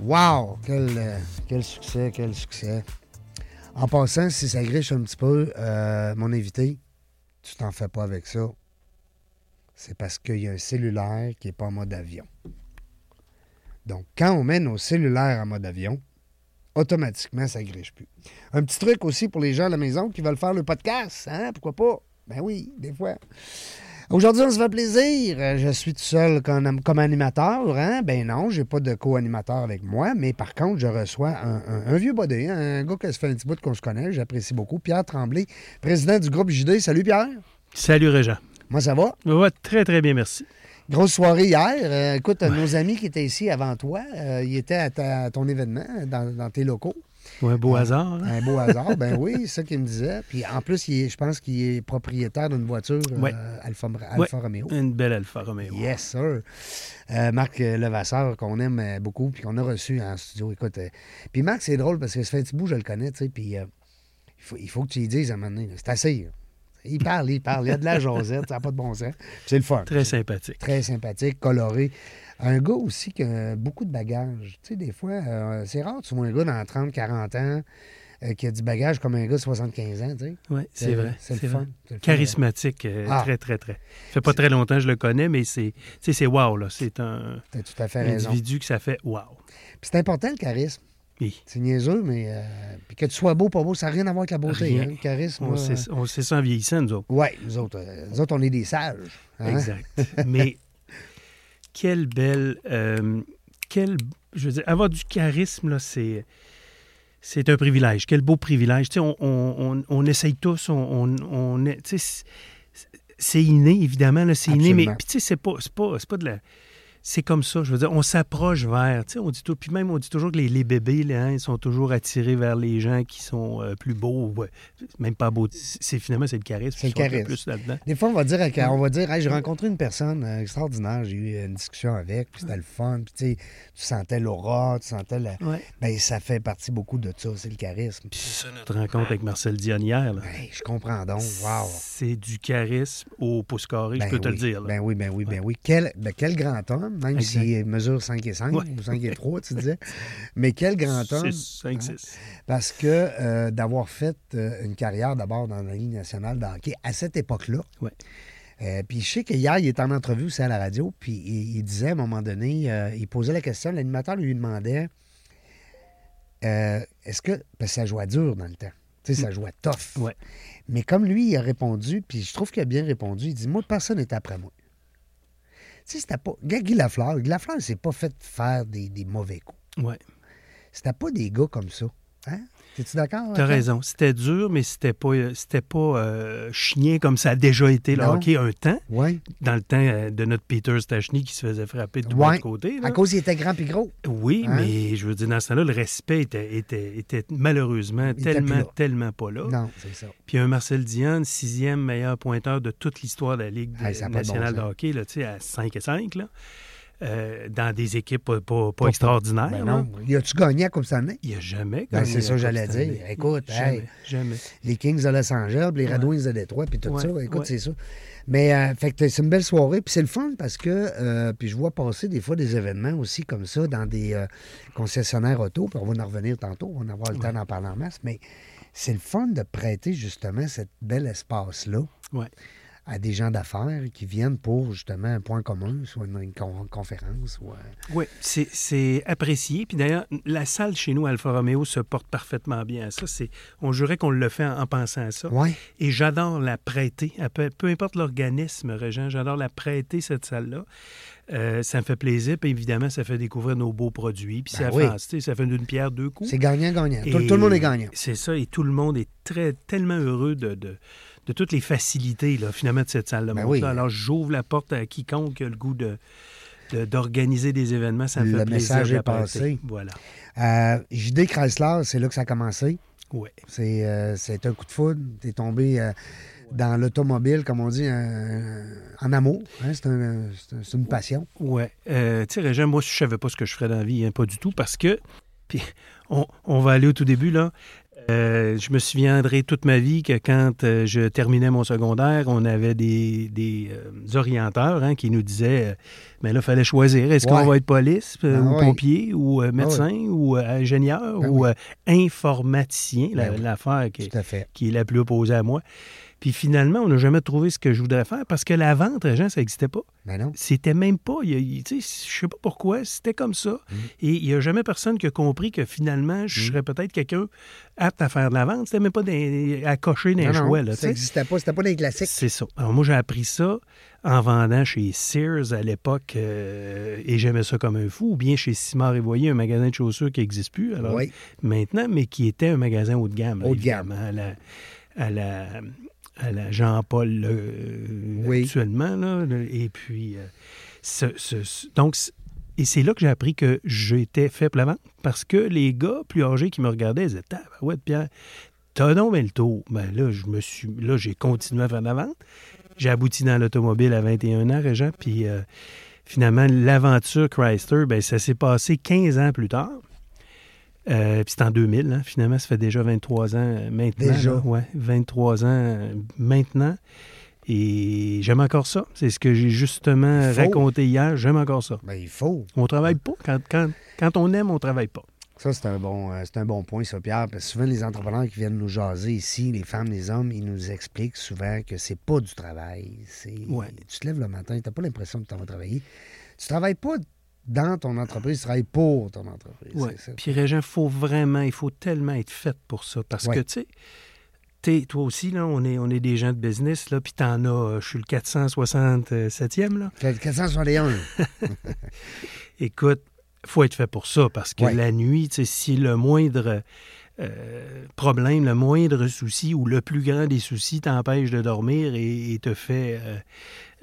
Wow! Quel, euh, quel succès, quel succès. En passant, si ça griche un petit peu, euh, mon invité, tu t'en fais pas avec ça. C'est parce qu'il y a un cellulaire qui n'est pas en mode avion. Donc, quand on met nos cellulaires en mode avion, automatiquement, ça griche plus. Un petit truc aussi pour les gens à la maison qui veulent faire le podcast, hein? Pourquoi pas? Ben oui, des fois. Aujourd'hui, on se fait plaisir. Euh, Je suis tout seul comme, comme animateur. Hein? Ben non, j'ai pas de co-animateur avec moi, mais par contre, je reçois un, un- un vieux bodé, un gars qui se fait un petit bout qu'on se connaît, j'apprécie beaucoup, Pierre Tremblay, président du groupe JD. Salut Pierre. Salut Régent. Moi, ça va? Ouais, très très bien, merci. Grosse soirée hier. Euh, écoute, nos amis qui étaient ici avant toi, euh, ils étaient à, ta- à ton événement, dans, dans tes locaux. Ouais, beau Ah. hasard. hein? Un beau hasard, ben oui, c'est ça qu'il me disait. Puis en plus, il est- je pense qu'il est propriétaire d'une voiture euh, Ouais. Alfa, Alfa Ouais. Romeo. Une belle Alfa Romeo. Yes, sir. Euh, Marc euh, Levasseur, qu'on aime euh, beaucoup, puis qu'on a reçu en studio. Écoute, euh, puis Marc, c'est drôle parce que ça fait un petit bout, je le connais, tu sais, puis euh, il, faut, il faut que tu lui dises à un moment donné, c'est assez. là. Il parle, il parle, il y a de la jasette, ça n'a pas de bon sens. C'est le fun. Très sympathique. Très sympathique, coloré. Un gars aussi qui a beaucoup de bagages. Tu sais, des fois, euh, c'est rare, tu vois un gars dans 30, 40 ans euh, qui a du bagage comme un gars de 75 ans, tu sais. Oui, c'est vrai. C'est le fun. vrai. Charismatique, euh, Ah. très, très, très. Ça fait pas très longtemps que je le connais, mais c'est, wow, là. C'est un T'as tout à fait raison. individu que ça fait wow. C'est important le charisme. Oui. C'est niaiseux, mais euh, puis que tu sois beau, pas beau, ça n'a rien à voir avec la beauté. Hein, le charisme. On, sait, on sait ça en vieillissant, nous autres. Ouais, nous autres, euh, nous autres, on est des sages. hein. Exact. mais quelle belle. euh, quelle, je veux dire, avoir du charisme, là, c'est. C'est un privilège. Quel beau privilège. Tu sais, on, on, on, essaye tous, on, on, tu sais, c'est- inné, évidemment, là, c'est inné, mais tu sais, c'est pas, pas, c'est pas de la... C'est comme ça, je veux dire, on s'approche vers, tu sais, on dit tout, puis même on dit toujours que les, les bébés, là, hein, ils sont toujours attirés vers les gens qui sont euh, plus beaux, ouais, même pas beaux, c'est finalement, c'est le charisme. C'est le charisme. plus là-dedans. Des fois, on va dire, à- on va dire Hey, j'ai rencontré une personne euh, extraordinaire, j'ai eu une discussion avec, puis c'était le fun, puis tu sais, tu sentais l'aura, tu sentais la. Ouais. Ben, ça fait partie beaucoup de ça, c'est le charisme. Puis ça, notre rencontre avec Marcel Dion hier, là, Ben, je comprends donc. Wow. c'est du charisme au pouce carré, Ben je peux te le dire. là. Ben oui, ben oui, ben oui. Quel, ben quel grand homme, même s'il mesure 5 et 5 Ouais. ou 5 et 3, tu disais. Mais quel grand homme. Six, cinq, hein, six. Parce que euh, d'avoir fait euh, une carrière d'abord dans la Ligue nationale de hockey à cette époque-là. Ouais. euh, puis je sais qu'hier, il était en entrevue aussi à la radio, puis il, il disait à un moment donné, euh, il posait la question, l'animateur lui demandait euh, est-ce que. Parce que ça jouait dur dans le temps. Tu sais, ça jouait tough. Mm. Ouais. Mais comme lui, il a répondu, puis je trouve qu'il a bien répondu, il dit Moi, personne n'est après moi. Tu sais, c'était pas. Guy Lafleur. Guy Lafleur, s'est pas fait faire des, des mauvais coups. Ouais. C'était pas des gars comme ça. Hein? T'es-tu d'accord? T'as raison. C'était dur, mais c'était pas, euh, c'était pas euh, chien comme ça a déjà été le Non. hockey un temps, Oui. dans le temps euh, de notre Peter Stachny qui se faisait frapper de côtés. là. À cause il était grand puis gros. Oui, Hein? mais je veux dire, dans ce temps-là, le respect était, était, était malheureusement tellement, tellement pas là. Non, c'est ça. Puis un Marcel Dion, sixième meilleur pointeur de toute l'histoire de la Ligue Hey, bon nationale de hockey, là, à 5 et 5, là, euh, dans des équipes pas, pas- pas Pas- extraordinaires. Ben non. Y a-tu gagné à Coupe Stanley? Il n'y a jamais Ben, gagné c'est ça que j'allais dire. Écoute, jamais, hey. jamais. Les Kings de Los Angeles, les Red. Wings de Détroit, puis tout Ouais, ça. Écoute, ouais. c'est ça. Mais euh, fait que c'est une belle soirée, puis c'est le fun parce que, euh, puis je vois passer des fois des événements aussi comme ça dans des concessionnaires auto, puis on va en revenir tantôt, on va en avoir le temps d'en parler en masse, mais c'est le fun de prêter justement cet bel espace-là Ouais. À des gens d'affaires qui viennent pour justement un point commun, soit une, une con- conférence. Ou, euh, Oui, c'est apprécié. Puis d'ailleurs, la salle chez nous, Alfa Romeo, se porte parfaitement bien à ça. On jurait qu'on le fait en, en pensant à ça. Ouais. Et j'adore la prêter. Peu, peu importe l'organisme, Régent, j'adore la prêter, cette salle-là. Euh, ça me fait plaisir. Puis évidemment, ça fait découvrir nos beaux produits. Puis Ben ça, oui. fait, ça fait d'une pierre deux coups. C'est gagnant-gagnant. Tout, le monde est gagnant. C'est ça. Et tout le monde est très, tellement heureux de, de, de toutes les facilités, là, finalement, de cette. Ben Montre, oui. là. Alors, j'ouvre la porte à quiconque a le goût de de- d'organiser des événements, ça me Le fait plaisir. message de est passé. Voilà. Euh, JD Chrysler, c'est là que ça a commencé. Ouais. C'est euh, c'est un coup de foudre. Tu es tombé euh, dans l'automobile, comme on dit, euh, en amour. hein. C'est un- une passion. Euh, tu sais, Régent, moi, je savais pas ce que je ferais dans la vie, hein, pas du tout, parce que, puis on, on va aller au tout début, là. Euh, je me souviendrai toute ma vie que quand euh, je terminais mon secondaire, on avait des, des, euh, orienteurs hein, qui nous disaient Mais là, il fallait choisir. Est-ce qu'on va être police Ah ou oui. pompier ou euh, médecin ou ingénieur Ben ou oui. informaticien, la- Ben l'affaire qui est la plus opposée à moi. Puis finalement, on n'a jamais trouvé ce que je voudrais faire parce que la vente, Régent, ça n'existait pas. Ben non. C'était même pas. il il- tu sais, je sais pas pourquoi, c'était comme ça. Mm. Et il n'y a jamais personne qui a compris que finalement, je serais peut-être quelqu'un apte à faire de la vente. C'était même pas des- à cocher dans Non, les non, choix. Là, ça n'existait pas. C'était pas des classiques. C'est ça. Alors moi, j'ai appris ça en vendant chez Sears à l'époque euh, et j'aimais ça comme un fou. Ou bien chez Simard et Voyer, un magasin de chaussures qui n'existe plus alors, Oui. maintenant, mais qui était un magasin haut de gamme. Haut de gamme. évidemment, À la, à la, à la Jean-Paul euh, Oui. actuellement. Là, et puis, euh, ce- ce- ce- donc, et c'est là que j'ai appris que j'étais fait pour la vente parce que les gars plus âgés qui me regardaient, ils disaient ouais, Pierre, t'as donc bien le tour. Ben là, je me suis, là, j'ai continué à faire la vente. J'ai abouti dans l'automobile à 21 ans, Régent, puis euh, finalement, l'aventure Chrysler, ben, ça s'est passé 15 ans plus tard. Euh, puis c'est en 2000, hein. finalement, ça fait déjà 23 ans euh, maintenant. Déjà. là. ouais, 23 ans euh, maintenant. Et j'aime encore ça. C'est ce que j'ai justement raconté hier. J'aime encore ça. Ben, il faut. On travaille pas. Quand, quand, quand on aime, on travaille pas. Ça, c'est un, bon, c'est un bon point, ça, Pierre. Parce que souvent, les entrepreneurs qui viennent nous jaser ici, les femmes, les hommes, ils nous expliquent souvent que c'est pas du travail. C'est, Ouais. Tu te lèves le matin, tu n'as pas l'impression que tu vas travailler. Tu travailles pas dans ton entreprise, tu travailles pour ton entreprise. Ça. Puis Régent, faut vraiment, il faut tellement être fait pour ça. Parce Ouais. que, tu sais, t'es- toi aussi, là, on est, on est des gens de business, là, puis t'en as, euh, je suis le 467e, là. Fait 461. Écoute, faut être fait pour ça, parce que Ouais. la nuit, tu sais, si le moindre euh, problème, le moindre souci ou le plus grand des soucis t'empêche de dormir et, et te fait euh,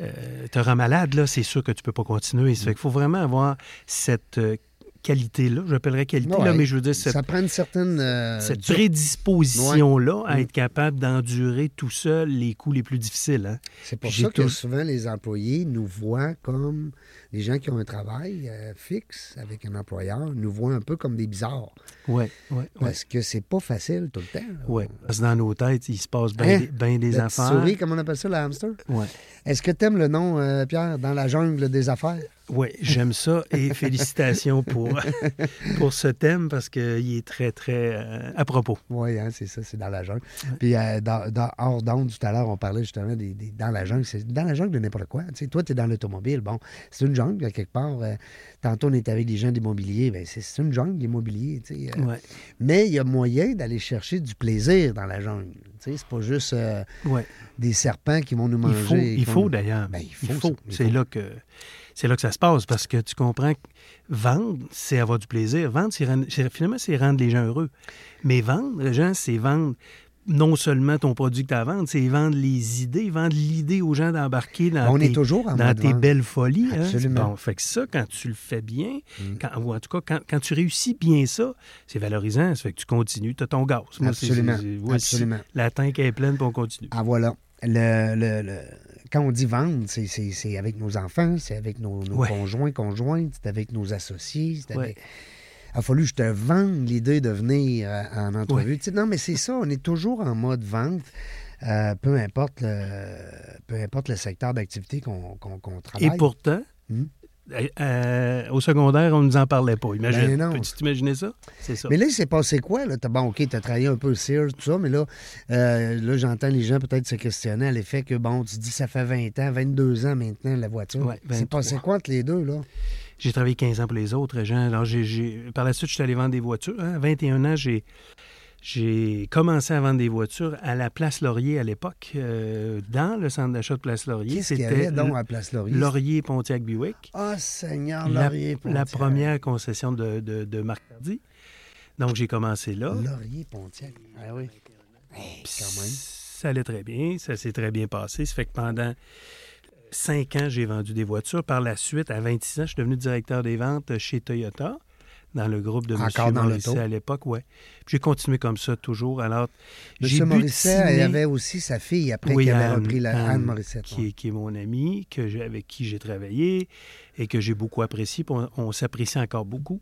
euh, te rend malade, là, c'est sûr que tu peux pas continuer. Ça fait qu'il faut vraiment avoir cette euh, qualité-là, j'appellerais qualité, là, mais je veux dire cette, Ça prend une certaine. euh, cette prédisposition-là à être capable d'endurer tout seul les coups les plus difficiles. hein. C'est pour ça que tout- souvent les employés nous voient comme les gens qui ont un travail euh, fixe avec un employeur, nous voient un peu comme des bizarres. Ouais, ouais, ouais. Parce que c'est pas facile tout le temps. Ouais, parce que dans nos têtes, il se passe bien Hein? des, ben des affaires. souris, comme on appelle ça, le hamster? Ouais. Est-ce que tu aimes le nom, euh, Pierre, dans la jungle des affaires? Oui, j'aime ça et félicitations pour, pour ce thème parce qu'il est très, très euh, à propos. Oui, hein, c'est ça, c'est dans la jungle. Puis euh, dans, dans- hors d'onde, tout à l'heure, on parlait justement des, des- dans la jungle. C'est dans la jungle de n'importe quoi. Toi, tu es dans l'automobile. Bon, c'est une jungle, quelque part. Euh, tantôt, on était avec des gens d'immobilier. Ben, c'est c'est une jungle, l'immobilier. Ouais, Mais il y a moyen d'aller chercher du plaisir dans la jungle. C'est pas juste ouais. des serpents qui vont nous Il manger. faut, il faut d'ailleurs. Ben, il il faut, C'est là que c'est là que ça se passe parce que tu comprends que vendre, c'est avoir du plaisir. Vendre, c'est finalement, c'est rendre les gens heureux. Mais vendre, les gens, c'est vendre non seulement ton produit que tu as à vendre, c'est vendre les idées, vendre l'idée aux gens d'embarquer dans On tes, est toujours en dans tes belles folies. hein. Absolument. Bon, fait que ça, quand tu le fais bien, Mm. quand- ou en tout cas, quand, quand tu réussis bien ça, c'est valorisant. Ça fait que tu continues, tu as ton gaz. Moi, c'est- Absolument. c'est- voici, Absolument. La tank est pleine, puis on continue. Ah, voilà. Le, le- le- Quand on dit vendre, c'est- avec nos enfants, c'est avec nos, nos Ouais. conjoints, conjointes, c'est avec nos associés. Ouais. Il a fallu que je te vende l'idée de venir euh, en entrevue. Ouais. Tu sais, non, mais c'est ça, on est toujours en mode vente, euh, peu, importe le, peu importe le secteur d'activité qu'on qu'on- qu'on Et travaille. pourtant, Hmm? Euh, euh, au secondaire, on ne nous en parlait pas. Imagine. Ben. Peux-tu t'imaginer ça? C'est ça. Mais là, il s'est passé quoi? Là? T'as- bon, OK, tu as travaillé un peu Sears, tout ça, mais là, euh, là j'entends les gens peut-être se questionner à l'effet que, bon, tu dis ça fait 20 ans, 22 ans maintenant, la voiture. Ouais, C'est 23. passé quoi entre les deux, là? J'ai travaillé 15 ans pour les autres gens. Alors, j'ai- par la suite, je suis allé vendre des voitures. hein. À 21 ans, j'ai, j'ai commencé à vendre des voitures à la Place Laurier à l'époque, euh, dans le centre d'achat de Place Laurier. Qu'est-ce qu'il y avait donc à Place Laurier? Laurier Pontiac Buick. Ah, Seigneur, La, Laurier la Pontiac. première concession de, de, de Marc Hardy. Donc, j'ai commencé là. Laurier Pontiac. Ah oui. Hey, Puis quand même. Ça allait très bien, ça s'est très bien passé. Ça fait que pendant cinq ans, j'ai vendu des voitures. Par la suite, à 26 ans, je suis devenu directeur des ventes chez Toyota dans le groupe de Encore M. l'auto. à l'époque, ouais. Puis J'ai continué comme ça toujours. Alors, j'ai M. Morisset, butiné- il y avait aussi sa fille après Oui, qui avait repris la Anne, Anne, Morissette. qui, est, qui est mon amie, que avec qui j'ai travaillé et que j'ai beaucoup apprécié. on, on s'apprécie encore beaucoup.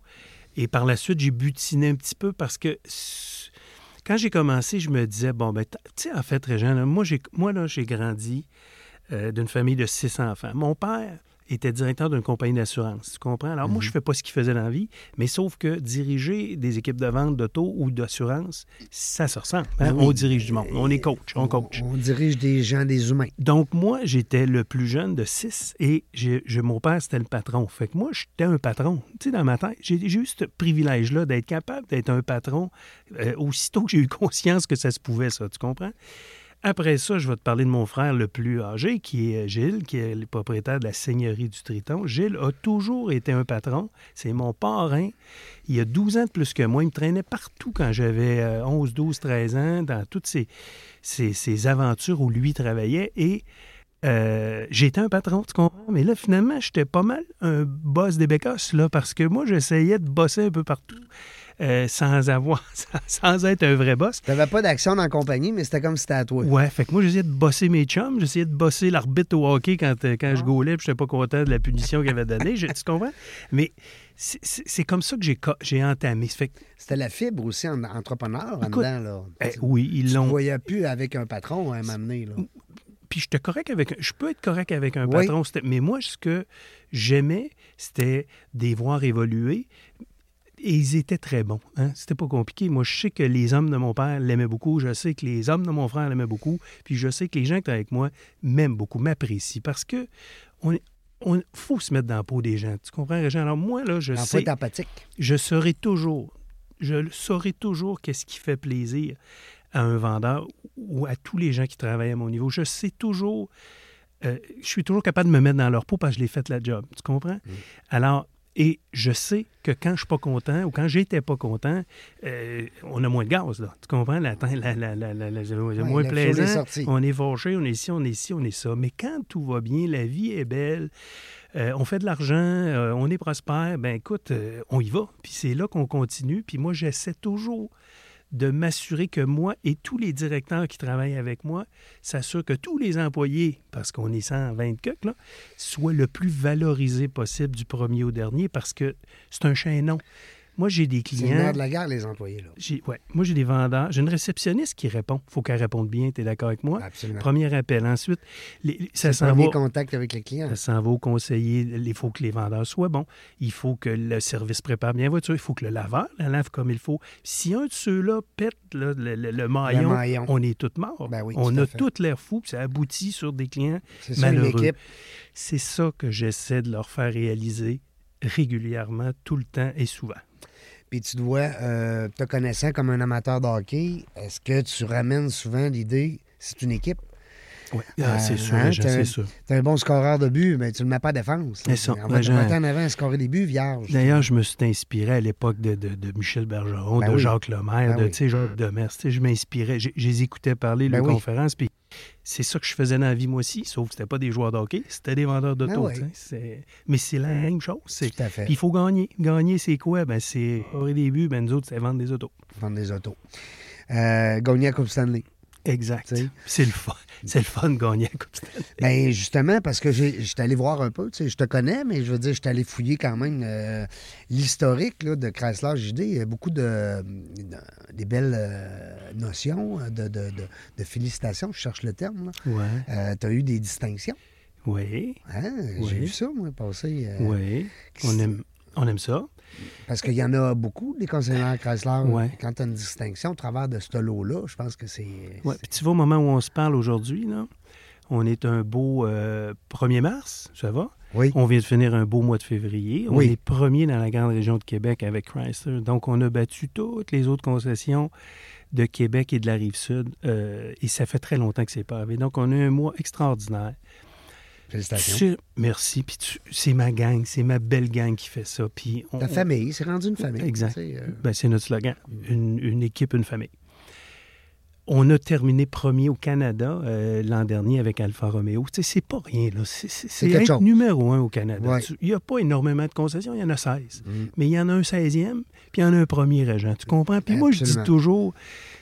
Et par la suite, j'ai butiné un petit peu parce que quand j'ai commencé, je me disais, bon, ben, tu sais, en fait, Régent, moi, j'ai, moi, là, j'ai grandi euh, d'une famille de six enfants. Mon père était directeur d'une compagnie d'assurance, tu comprends? Alors, moi, je ne fais pas ce qu'il faisait dans la vie, mais sauf que diriger des équipes de vente d'auto ou d'assurance, ça se ressemble. hein? Ben oui. On dirige du monde, on est coach, on coach. On dirige des gens, des humains. Donc, moi, j'étais le plus jeune de six et j'ai- mon père, c'était le patron. Fait que moi, j'étais un patron. Tu sais, dans ma tête, j'ai eu ce privilège-là d'être capable d'être un patron euh, aussitôt que j'ai eu conscience que ça se pouvait, ça. Tu comprends? Après ça, je vais te parler de mon frère le plus âgé, qui est Gilles, qui est le propriétaire de la seigneurie du Triton. Gilles a toujours été un patron. C'est mon parrain. Il a 12 ans de plus que moi. Il me traînait partout quand j'avais euh, 11, 12, 13 ans, dans toutes ces, ces, ces aventures où lui travaillait. Et euh, j'étais un patron, tu comprends? Mais là, finalement, j'étais pas mal un boss des bécosses, là, parce que moi, j'essayais de bosser un peu partout euh, sans avoir, sans, sans être un vrai boss. Tu n'avais pas d'action dans la compagnie, mais c'était comme si c'était à toi. Ouais, fait que moi, j'essayais de bosser mes chums, j'essayais de bosser l'arbitre au hockey quand, euh, quand je gaulais, puis j'étais pas content de la punition qu'il avait donnée, tu comprends? Mais c'est- comme ça que j'ai entamé. C'était la fibre aussi en entrepreneur en Écoute, dedans. Là. eh, Tu- oui, ils tu ne l'ont. voyais plus avec un patron à un moment donné. Là. Puis j'étais correct avec un- je peux être correct avec un Oui. patron, mais moi ce que j'aimais, c'était de les voir évoluer. Et ils étaient très bons. Hein? C'était pas compliqué. Moi, je sais que les hommes de mon père l'aimaient beaucoup. Je sais que les hommes de mon frère l'aimaient beaucoup. Puis je sais que les gens qui travaillent avec moi m'aiment beaucoup, m'apprécient. Parce que on, on faut se mettre dans la peau des gens. Tu comprends, Régent? Alors moi, là, je En sais empathique. je saurai toujours, je saurai toujours qu'est-ce qui fait plaisir à un vendeur ou à tous les gens qui travaillent à mon niveau. Je sais toujours, euh, je suis toujours capable de me mettre dans leur peau parce que je l'ai fait la job. Tu comprends? Alors, et je sais que quand je suis pas content ou quand j'étais pas content, euh, on a moins de gaz, là. Tu comprends? La, la, la, la, la- la- c'est moins plaisant. On est fâché, on est ici, on est ici, on est ça. Mais quand tout va bien, la vie est belle, euh, on fait de l'argent, euh, on est prospère, ben écoute, on y va. Puis c'est là qu'on continue. Puis moi, j'essaie toujours de m'assurer que moi et tous les directeurs qui travaillent avec moi s'assurent que tous les employés, parce qu'on est 120 coques, là, soient le plus valorisés possible du premier au dernier parce que c'est un chaînon. Moi, j'ai des C'est le clients. nerf de la guerre, les employés. Là. Ouais, moi, j'ai des vendeurs. J'ai une réceptionniste qui répond. Il faut qu'elle réponde bien. Tu es d'accord avec moi? Absolument. Premier appel. Ensuite, les- ça s'en va. premier contact avec les clients. Ça s'en va au conseiller. Il faut que les vendeurs soient bons. Il faut que le service prépare bien la voiture. Il faut que le laveur la lave comme il faut. Si un de ceux-là pète là, le, le- le maillon, maillon. on est tous morts. Ben oui, on tout a tout l'air fou. puis Ça aboutit sur des clients C'est ça, une malheureux. C'est ça que j'essaie de leur faire réaliser régulièrement, tout le temps et souvent. Puis tu dois, euh, te connaissant comme un amateur de hockey, est-ce que tu ramènes souvent l'idée, c'est une équipe, Oui, Euh, c'est sûr, hein, t'as- c'est sûr. tu es un bon scoreur de but, mais tu ne le mets pas à défense. C'est ça. On va te Jean- mettre en avant à scorer des buts vierges. D'ailleurs, je me suis inspiré à l'époque de, de- de Michel Bergeron, Ben de oui. Jacques Lemaire, Ben de oui. Jacques Demers. Tu sais, Je m'inspirais, je les écoutais parler Ben oui. conférences, puis c'est ça que je faisais dans la vie, moi aussi, sauf que c'était pas des joueurs de hockey, c'était des vendeurs d'auto. Oui. c'est- Mais c'est la même chose. Tout à fait. Puis il faut gagner. Gagner, c'est quoi? Ben, c'est aurait des buts, ben, nous autres, c'est vendre des autos. Vendre des autos. Euh, gagner la Coupe Stanley. Exact. C'est le fun. C'est le fun de gagner à Coupe Stanley. Bien, justement, parce que j'ai- j'étais allé voir un peu, tu sais, je te connais, mais je veux dire, j'étais allé fouiller quand même euh, l'historique là, de Chrysler JD. Il y a beaucoup de, de- des belles euh, notions de, de- de- de félicitations, je cherche le terme. Ouais. tu as eu des distinctions. Oui. Hein? Oui. J'ai vu ça, moi, passer. euh, Oui. On aime, on aime ça. Parce qu'il y en a beaucoup, des conseillers Chrysler. Ouais. Quand tu as une distinction au travers de ce lot-là, je pense que c'est. Ouais, puis tu vois, au moment où on se parle aujourd'hui, là, on est un beau euh, 1er mars, ça va? Oui. On vient de finir un beau mois de février. On Oui. est premier dans la grande région de Québec avec Chrysler. Donc, on a battu toutes les autres concessions de Québec et de la Rive-Sud. euh, et ça fait très longtemps que c'est pas arrivé. Donc, on a un mois extraordinaire. Félicitations. Tu- merci. Puis tu- c'est ma gang, c'est ma belle gang qui fait ça. Puis on- Ta famille, c'est rendu une famille. Exact. euh, Ben, c'est notre slogan. Une, une équipe, une famille. on a terminé premier au Canada euh, l'an dernier avec Alfa Romeo. Tu sais, c'est pas rien, là. C'est- C'est c'est quelque être chose. numéro un au Canada. Ouais. Tu- Il n'y a pas énormément de concessions, il y en a 16. Mm. Mais il y en a un 16e, puis il y en a un premier régent. Tu comprends? Puis moi, je dis toujours,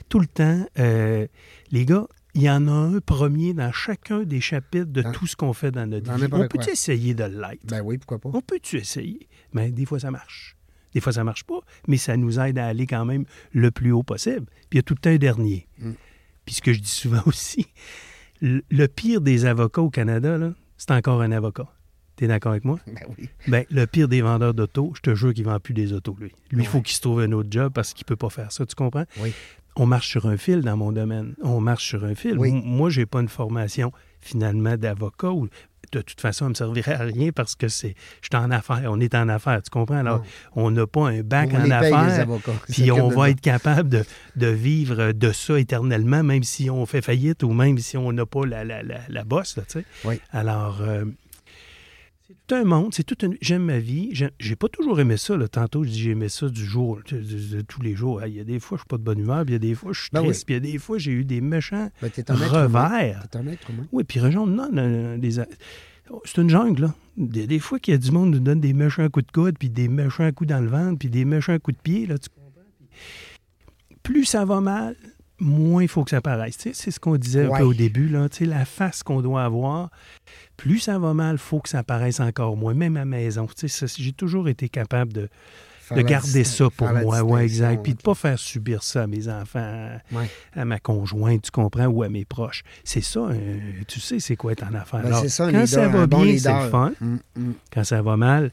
tout le temps, euh, les gars, il y en a un premier dans chacun des chapitres de Dans- tout ce qu'on fait dans notre dans vie. On peut essayer de l'être? Ben oui, pourquoi pas. On peut-tu essayer? Mais des fois, ça marche. Des fois, ça marche pas, mais ça nous aide à aller quand même le plus haut possible. Puis il y a tout le temps un dernier. Mm. Puis ce que je dis souvent aussi, le, le pire des avocats au Canada, c'est encore un avocat. Tu es d'accord avec moi? Ben oui. Ben, le pire des vendeurs d'auto, je te jure qu'il ne vend plus des autos, lui. Lui, il Ouais. faut qu'il se trouve un autre job parce qu'il ne peut pas faire ça, tu comprends? Oui. On marche sur un fil dans mon domaine. On marche sur un fil. Oui. Moi, j'ai pas une formation, finalement, d'avocat ou de toute façon, ça ne me servirait à rien parce que c'est. Je suis en affaires. On est en affaires, tu comprends? Alors, on n'a pas un bac On en les paye, les affaires. Puis on va être capable de, de vivre de ça éternellement, même si on fait faillite ou même si on n'a pas la, la, la, la bosse, là, tu sais. Oui. Alors, euh, tout un monde, c'est toute une... J'aime ma vie. J'ai pas toujours aimé ça. Là. Tantôt, je dis j'aimais ça du jour, de, de- de tous les jours. Il y a des fois, je suis pas de bonne humeur, puis il y a des fois, je suis Ben triste, oui. puis il y a des fois, j'ai eu des méchants Ben, un revers. T'es un être humain. Oui, puis Région non, non, des... C'est une jungle, là. Des, des fois qu'il y a du monde qui nous donne des méchants coups de coude, puis des méchants coups dans le ventre, puis des méchants coups de pied, là, tu comprends? Puis plus ça va mal, moins il faut que ça paraisse. Tu sais, c'est ce qu'on disait un peu au début, là. La face qu'on doit avoir, plus ça va mal, il faut que ça paraisse encore moins, même à la maison. J'ai toujours été capable de, de garder ça pour moi, ouais, distinction exact. Puis de entre- pas faire subir ça à mes enfants, Ouais. à ma conjointe, tu comprends, ou à mes proches. C'est ça, euh, tu sais, c'est quoi être en affaires. Ben, Alors, ça, quand leader, ça va bon bien, c'est le fun. Mm, mm. Quand ça va mal,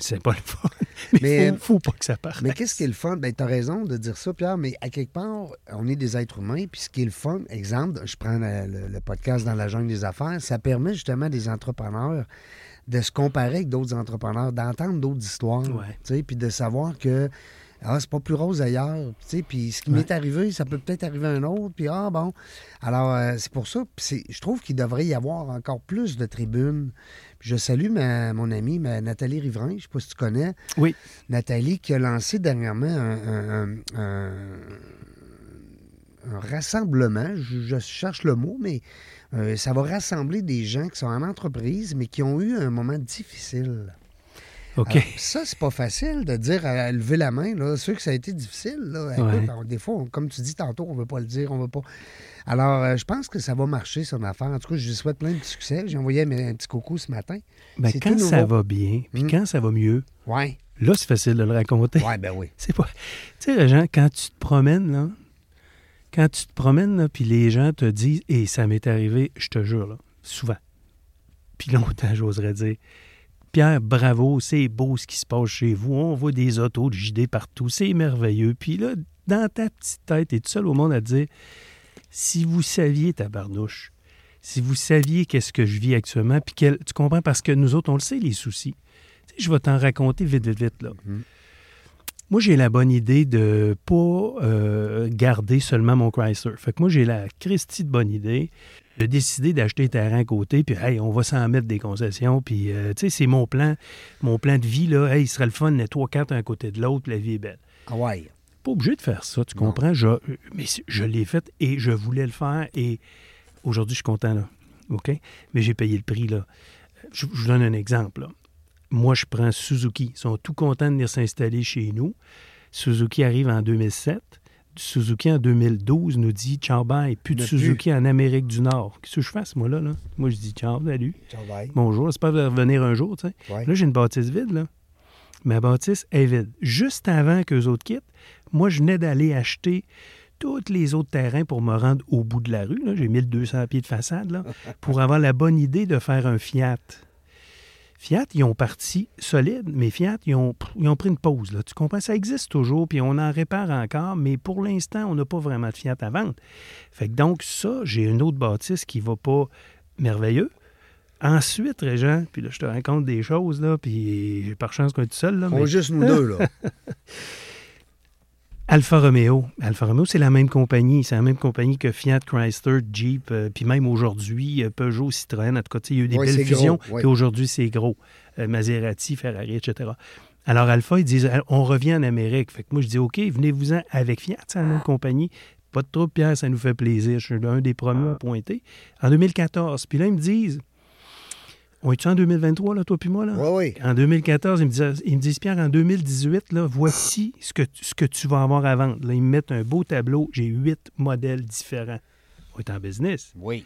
c'est pas le fun. Mais il faut, faut pas que ça parte. Mais qu'est-ce qui est le fun? Ben, tu as raison de dire ça, Pierre, mais à quelque part, on est des êtres humains, puis ce qui est le fun, exemple, je prends le, le- le podcast dans la jungle des affaires, ça permet justement à des entrepreneurs de se comparer avec d'autres entrepreneurs, d'entendre d'autres histoires, puis de savoir que ah, c'est pas plus rose ailleurs, tu sais, puis ce qui Ouais. m'est arrivé, ça peut peut-être arriver à un autre, puis ah bon. Alors, euh, c'est pour ça, je trouve qu'il devrait y avoir encore plus de tribunes. Je salue ma- mon amie ma Nathalie Riverain, je sais pas si tu connais. Oui. Nathalie qui a lancé dernièrement un, un- un- un rassemblement, je, je cherche le mot, mais euh, ça va rassembler des gens qui sont en entreprise, mais qui ont eu un moment difficile. OK. Alors, ça, c'est pas facile de dire à lever la main. Là. Sûr que ça a été difficile. Là. Écoute, Ouais. on- des fois, on- comme tu dis tantôt, on veut pas le dire, on veut pas. Alors, euh, je pense que ça va marcher, son affaire. En tout cas, je lui souhaite plein de succès. J'ai envoyé un, petit coucou ce matin. Ben, quand ça va bien, puis Mm. quand ça va mieux, Ouais. là, c'est facile de le raconter. Ouais, ben oui. C'est pas. Tu sais, Jean, quand tu te promènes, là, quand tu te promènes, puis les gens te disent, et ça m'est arrivé, je te jure, là, souvent. Puis longtemps, j'oserais dire, Pierre, bravo, c'est beau ce qui se passe chez vous. On voit des autos de JD partout, c'est merveilleux. Puis là, dans ta petite tête, tu es tout seul au monde à te dire, si vous saviez, ta barnouche, si vous saviez qu'est-ce que je vis actuellement, puis quel- tu comprends, parce que nous autres, on le sait, les soucis. Tu sais, je vais t'en raconter vite, vite, vite, là. Mhm. Moi, j'ai la bonne idée de pas euh, garder seulement mon Chrysler. Fait que moi, j'ai la Christie de bonne idée de décider d'acheter un terrain à côté, puis hey, on va s'en mettre des concessions, puis euh, tu sais, c'est mon plan, mon plan de vie, là, hey, il serait le fun, les trois, quatre un côté de l'autre, la vie est belle. Ah ouais. Pas obligé de faire ça, tu Non. comprends? Je, mais je l'ai fait et je voulais le faire, et aujourd'hui, je suis content, là, OK? Mais j'ai payé le prix, là. Je, je vous donne un exemple, là. Moi, je prends Suzuki. Ils sont tout contents de venir s'installer chez nous. Suzuki arrive en 2007. Suzuki en 2012 nous dit Ciao, bye, plus de plus. Suzuki en Amérique du Nord. Qu'est-ce que je fasse, moi, là? là? Moi, je dis Ciao, salut. Ciao, bye. Bonjour, j'espère revenir un jour, tu sais. Ouais. Là, j'ai une bâtisse vide, là. Ma bâtisse est vide. Juste avant qu'eux autres quittent, moi, je venais d'aller acheter tous les autres terrains pour me rendre au bout de la rue. J'ai 1200 pieds de façade, là, pour avoir la bonne idée de faire un Fiat. Fiat, ils ont parti solide, mais Fiat, ils ont, ils ont pris une pause. Là. Tu comprends? Ça existe toujours, puis on en répare encore, mais pour l'instant, on n'a pas vraiment de Fiat à vendre. Fait que donc, ça, j'ai une autre bâtisse qui va pas merveilleux. Ensuite, Régent, puis là, je te raconte des choses, là, puis par chance qu'on est tout seul, là, On mais juste nous deux, là. Alfa Romeo. Alfa Romeo, c'est la même compagnie. C'est la même compagnie que Fiat, Chrysler, Jeep, euh, puis même aujourd'hui, euh, Peugeot, Citroën. En tout cas, il y a eu des Ouais, belles fusions, gros, ouais. puis aujourd'hui, c'est gros. Euh, Maserati, Ferrari, etc. Alors, Alfa, ils disent, on revient en Amérique. Fait que moi, je dis, OK, venez-vous-en avec Fiat, c'est la même compagnie. pas de trouble, Pierre, ça nous fait plaisir. Je suis un des premiers à pointer. En 2014. Puis là, ils me disent, on est-tu en 2023, là, toi puis moi? Là? Oui, oui. En 2014, ils me, disent, ils me disent, Pierre, en 2018, là, voici ce que, ce que tu vas avoir à vendre. Là, ils me mettent un beau tableau. J'ai huit modèles différents. On est en business. Oui.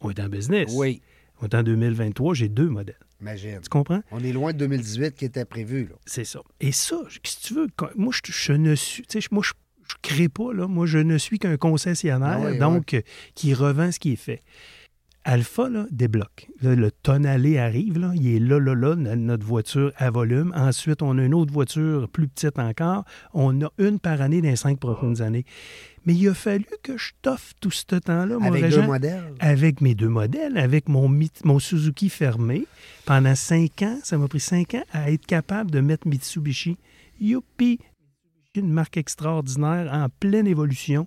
On est en business. Oui. On est en 2023, j'ai deux modèles. Imagine. Tu comprends? On est loin de 2018 qui était prévu. Là. C'est ça. Et ça, si tu veux, moi, je, je ne suis. Tu sais, moi, je ne crée pas, là. Moi, je ne suis qu'un concessionnaire, Ah donc, euh, qui revend ce qui est fait. Alpha, là, débloque. Là, le tonalé arrive, là. Il est là, là, là, no- notre voiture à volume. Ensuite, on a une autre voiture plus petite encore. On a une par année dans les cinq prochaines années. Mais il a fallu que je t'offre tout ce temps-là, mon Avec deux Régent, modèles. avec mes deux modèles, avec mon, mon Suzuki fermé. Pendant cinq ans, ça m'a pris cinq ans à être capable de mettre Mitsubishi. Youpi! Une marque extraordinaire en pleine évolution.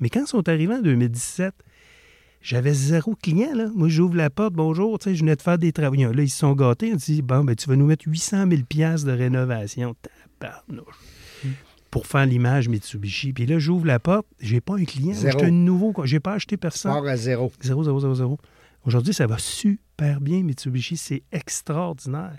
Mais quand ils sont arrivés en 2017, j'avais zéro client. Là. Moi, j'ouvre la porte, bonjour, tu sais, je venais de faire des travaux. Là, ils se sont gâtés. On dit, bon, ben, tu vas nous mettre 800 000 piastres de rénovation. Tabarnouche. Pour faire l'image Mitsubishi. Puis là, j'ouvre la porte, j'ai pas un client. Zéro. J'étais un nouveau. quoi. J'ai pas acheté personne. Part à zéro. 0, 0, 0, 0. Aujourd'hui, ça va super bien, Mitsubishi. C'est extraordinaire.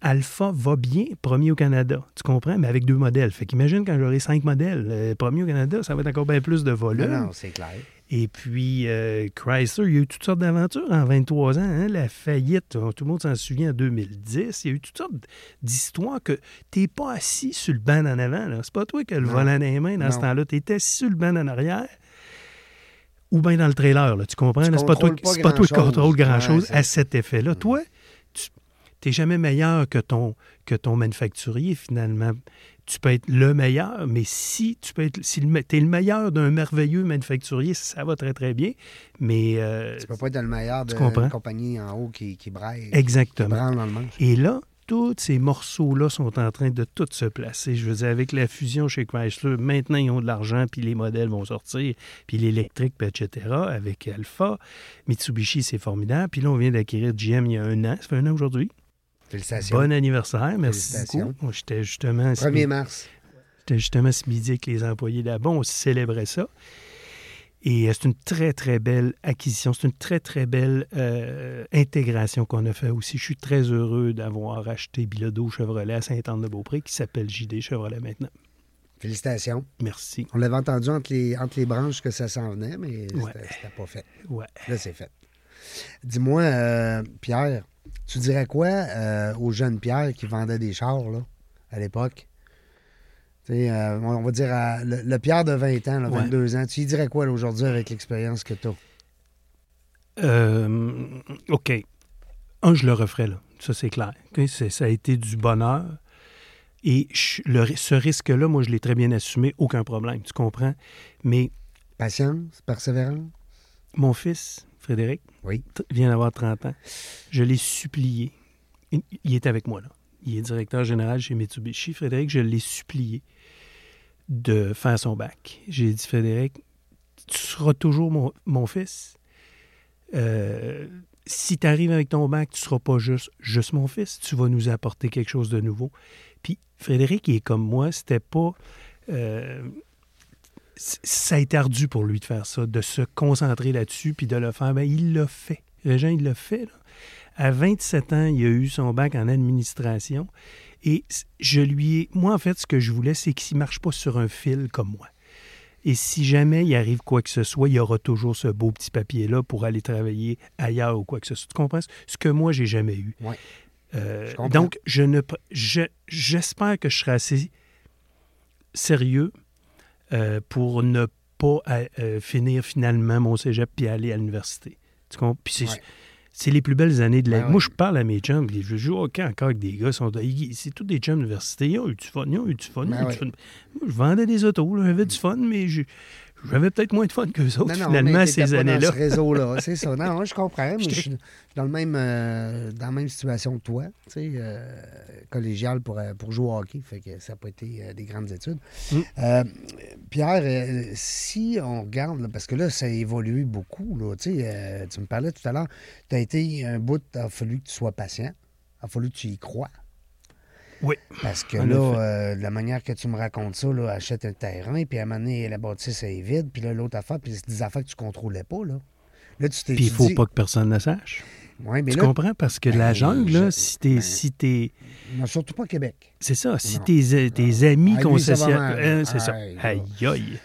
Alpha va bien, premier au Canada. Tu comprends? Mais avec deux modèles. Fait qu'imagine quand j'aurai cinq modèles. euh, premier au Canada, ça va être encore bien plus de Non, volume. non, c'est clair. Et puis, euh, Chrysler, il y a eu toutes sortes d'aventures en 23 ans. hein. La faillite, tout le monde s'en souvient en 2010. Il y a eu toutes sortes d'histoires que tu n'es pas assis sur le banc en avant. C'est pas toi qui as le Non. volant dans les mains dans ce temps-là. Tu es assis sur le banc en arrière ou bien dans le trailer. là. Tu comprends? C'est pas toi, pas toi qui contrôle grand-chose Ouais, à cet effet-là. Toi, tu n'es jamais meilleur que ton, que ton manufacturier, finalement. Tu peux être le meilleur, mais si tu peux être si es le meilleur d'un merveilleux manufacturier, ça va très, très bien. Mais euh, Tu peux pas être le meilleur d'une compagnie en haut qui, qui braille. Exactement. branle dans le manche. Et là, tous ces morceaux-là sont en train de tout se placer. Je veux dire, avec la fusion chez Chrysler, maintenant, ils ont de l'argent, puis les modèles vont sortir, puis l'électrique, puis etc. Avec Alpha, Mitsubishi, c'est formidable. Puis là, on vient d'acquérir GM il y a un an. Ça fait un an aujourd'hui. Félicitations. Bon anniversaire. Merci Félicitations. beaucoup. J'étais justement, ce 1er mi- mars. j'étais justement ce midi avec les employés là-bas. On célébrait ça. Et euh, c'est une très, très belle acquisition. C'est une très, très belle euh, intégration qu'on a fait aussi. Je suis très heureux d'avoir acheté Bilodeau Chevrolet à Sainte-Anne-de-Beaupré, qui s'appelle JD Chevrolet maintenant. Félicitations. Merci. On l'avait entendu entre les, entre les branches que ça s'en venait, mais Ouais. c'était c'était pas fait. Ouais. Là, c'est fait. Dis-moi, euh, Pierre, tu dirais quoi euh, aux jeunes Pierre qui vendaient des chars là, à l'époque? Tu sais, euh, on va dire à- le, le Pierre de 20 ans, là, Ouais. 22 ans, tu lui dirais quoi aujourd'hui avec l'expérience que tu as? Euh, OK. Un, je le referai, là. Ça, c'est clair. Ça a été du bonheur. Et je- le ri- ce risque-là, moi, je l'ai très bien assumé. Aucun problème. Tu comprends? Mais Patience, persévérance? mon fils, Frédéric, Oui. vient d'avoir 30 ans. Je l'ai supplié. Il, est avec moi, là. Il est directeur général chez Mitsubishi. Frédéric, je l'ai supplié de faire son bac. J'ai dit, Frédéric, tu seras toujours mon, mon fils. Euh, si tu arrives avec ton bac, tu ne seras pas juste, juste mon fils. Tu vas nous apporter quelque chose de nouveau. Puis Frédéric, il est comme moi. C'était pas. euh, ça a été ardu pour lui de faire ça, de se concentrer là-dessus puis de le faire. Ben, il l'a fait. Régent, il l'a fait. là. À 27 ans, il a eu son bac en administration. Et je lui ai. Moi, en fait, ce que je voulais, c'est qu'il ne marche pas sur un fil comme moi. Et si jamais il arrive quoi que ce soit, il y aura toujours ce beau petit papier-là pour aller travailler ailleurs ou quoi que ce soit. Tu comprends? Ce que moi, j'ai jamais eu. Ouais. Euh, Je donc, je ne, je- j'espère que je serai assez sérieux euh, pour ne pas euh, euh, finir finalement mon cégep puis aller à l'université. Tu comprends? Puis c'est, Ouais. c'est les plus belles années de la Ouais, Moi, je parle à mes chums, puis je joue au encore avec des gars, sont, c'est tous des chums d'université. Ils ont eu du fun, ils ont eu du fun. ils ont Ben eu du fun. Moi, je vendais des autos, j'avais du fun, mais je- j'avais peut-être moins de fun qu'eux autres, Non, non, finalement, ces années-là. Ce réseau-là, c'est ça. Non, je comprends, mais je suis dans, le même, euh, dans la même situation que toi, tu sais, euh, collégial pour, euh, pour jouer au hockey, fait que ça n'a pas été euh, des grandes études. Mm. Pierre, si on regarde, là, parce que là, ça a évolué beaucoup, là, tu sais, tu me parlais tout à l'heure, tu as été un bout, il a fallu que tu sois patient, il a fallu que tu y crois. Oui. Parce que En là, euh, de la manière que tu me racontes ça, là, achète un terrain, puis à un moment donné, la bâtisse est vide, puis là, l'autre affaire, puis c'est des affaires que tu contrôlais pas, là. Là, tu t'es Puis il faut dit- pas que personne ne sache. Ouais, mais tu là, comprends? Parce que la Ben, jungle, là, si t'es. ben- Si t'es non, surtout pas Québec. c'est ça. Si tes, tes amis Ah, va concessionnaires. hein, c'est ça. Aïe, Aïe, aïe.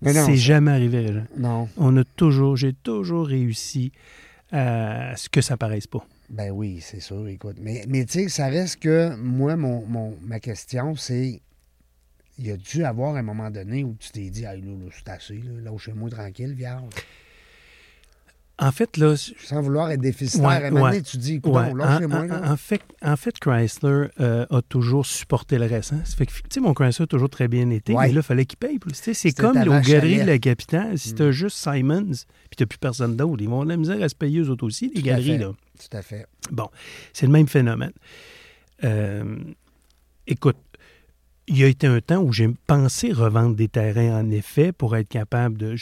Mais non, C'est ça- jamais arrivé, Régent. Non. On a toujours, j'ai toujours réussi à ce que ça paraisse pas. Ben oui, c'est sûr, écoute. Mais, mais tu sais, ça reste que moi, mon, mon- ma question, c'est il y a dû avoir un moment donné où tu t'es dit, ah, là, là, c'est assez, là, lâchez-moi tranquille, vierge. En fait, là, Sans vouloir être déficitaire, Ouais, à un moment donné, tu dis, écoute, Ouais, lâchez-moi, en- fait, en fait, Chrysler euh, a toujours supporté le reste. hein. Ça fait que, tu sais, mon Chrysler a toujours très bien été, mais là, il fallait qu'il paye. Tu sais, C'est comme lait. de la capitale. Si Mm. t'as juste Simons, puis t'as plus personne d'autre, ils vont avoir de la misère à se payer eux autres aussi, les galeries. Là. Tout à fait. Bon, c'est le même phénomène. Euh, écoute, il y a été un temps où j'ai pensé revendre des terrains, en effet, pour être capable de...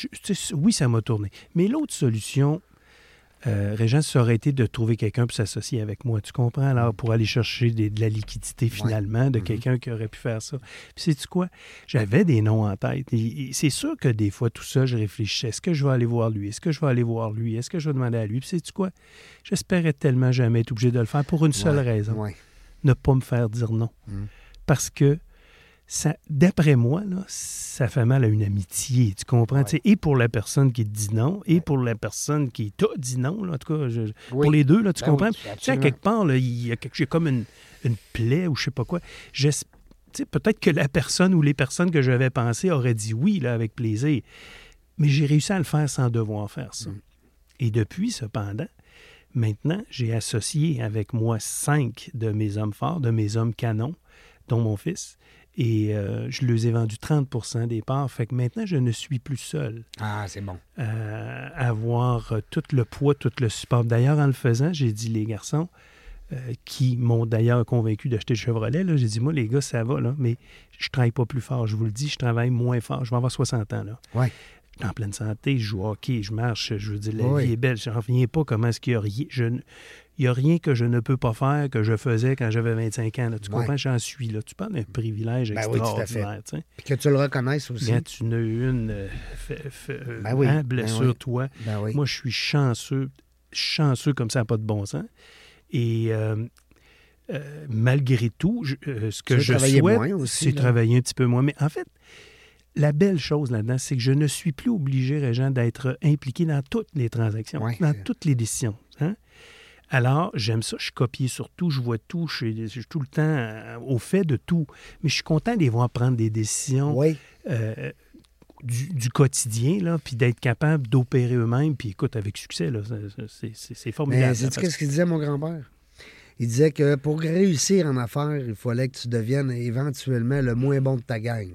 oui, ça m'a tourné. Mais l'autre solution, euh, Régent, ça aurait été de trouver quelqu'un pour s'associer avec moi. Tu comprends? Alors, pour aller chercher des- de la liquidité, finalement, de Mhm. quelqu'un qui aurait pu faire ça. Puis, sais-tu quoi? J'avais des noms en tête. Et- et c'est sûr que des fois, tout ça, je réfléchissais. Est-ce que je vais aller voir lui? Est-ce que je vais aller voir lui? Est-ce que je vais demander à lui? Puis, sais-tu quoi? J'espérais tellement jamais être obligé de le faire pour une seule raison. ouais. Ne pas me faire dire non. Mm. Parce que, ça, d'après moi, là, ça fait mal à une amitié. Tu comprends? Ouais. Et pour la personne qui te dit non, et pour la personne qui t'a dit non. là. en tout cas, je- Oui. pour les deux, là, tu Ben comprends? oui, Tu sais, quelque part, là, il y a quelque, j'ai comme une, une plaie ou je sais pas quoi. Peut-être que la personne ou les personnes que j'avais pensé auraient dit oui, là, avec plaisir. Mais j'ai réussi à le faire sans devoir faire ça. Mm. Et depuis, cependant, maintenant, j'ai associé avec moi cinq de mes hommes forts, de mes hommes canons, dont mon fils. Et euh, je les ai vendus 30% des parts. Fait que maintenant, je ne suis plus seul Ah, c'est bon. euh, avoir euh, tout le poids, tout le support. D'ailleurs, en le faisant, j'ai dit les garçons euh, qui m'ont d'ailleurs convaincu d'acheter le Chevrolet, j'ai dit moi les gars, ça va, là, mais je travaille pas plus fort. Je vous le dis, je travaille moins fort. Je vais avoir 60 ans. Là. Ouais. Je suis en pleine santé, je joue au hockey, je marche, je veux dire, la vie est belle. Je n'en reviens pas comment est-ce qu'il y a rien. Je il y a rien que je ne peux pas faire que je faisais quand j'avais 25 ans. là. Tu Ouais. comprends? J'en suis là. Tu parles d'un privilège Ben oui, extraordinaire. sais. Puis que tu le reconnaisses aussi. Quand tu n'as eu une euh, fait- fait- euh, Ben oui, hein, ben blessure, oui. toi, Ben oui. moi, je suis chanceux, chanceux comme ça, pas de bon sens. Et euh, euh, malgré tout, je- ce que je souhaite, c'est travailler un petit peu moins. Mais en fait, la belle chose là-dedans, c'est que je ne suis plus obligé, Régent, d'être impliqué dans toutes les transactions, dans toutes les décisions. hein. Alors, j'aime ça, je suis copié sur tout, je vois tout, je suis, je suis tout le temps euh, au fait de tout. Mais je suis content de les voir prendre des décisions Oui. euh, du, du quotidien, là, puis d'être capable d'opérer eux-mêmes, puis écoute, avec succès, là, c'est- c'est- c'est c'est formidable. Mais sais-tu qu'est-ce qu'il disait, mon grand-père? Il disait que pour réussir en affaires, il fallait que tu deviennes éventuellement le moins bon de ta gang.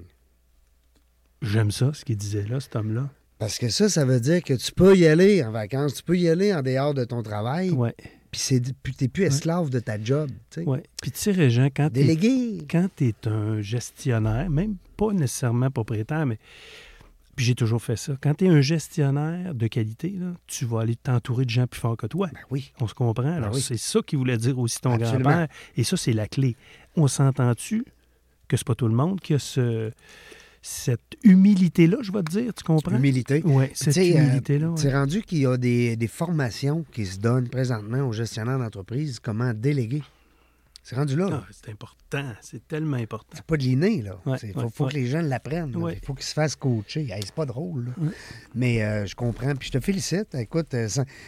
J'aime ça, ce qu'il disait là, cet homme-là. Parce que ça, ça veut dire que tu peux y aller en vacances, tu peux y aller en dehors de ton travail, Ouais, puis t'es plus esclave de ta job. ouais. Puis tu sais, Régent, quand Délégué. quand tu es un gestionnaire, même pas nécessairement propriétaire, mais puis j'ai toujours fait ça. Quand tu es un gestionnaire de qualité, là, tu vas aller t'entourer de gens plus forts que toi. Ben oui. On se comprend? Alors, oui. c'est ça qu'il voulait dire aussi ton grand-père. Et ça, c'est la clé. On s'entend-tu que c'est pas tout le monde qui a ce, cette humilité-là, je vais te dire, tu comprends? Humilité. Oui, cette euh, humilité-là. ouais. C'est rendu qu'il y a des, des formations qui se donnent présentement aux gestionnaires d'entreprise, comment déléguer. C'est rendu là. Ah, c'est important. C'est tellement important. C'est pas de l'inné, là. Ouais, Il faut, ouais, faut ouais. que les gens l'apprennent. Il faut qu'ils se fassent coacher. Hey, c'est pas drôle, là. Mais euh, je comprends. Puis je te félicite. Écoute, euh,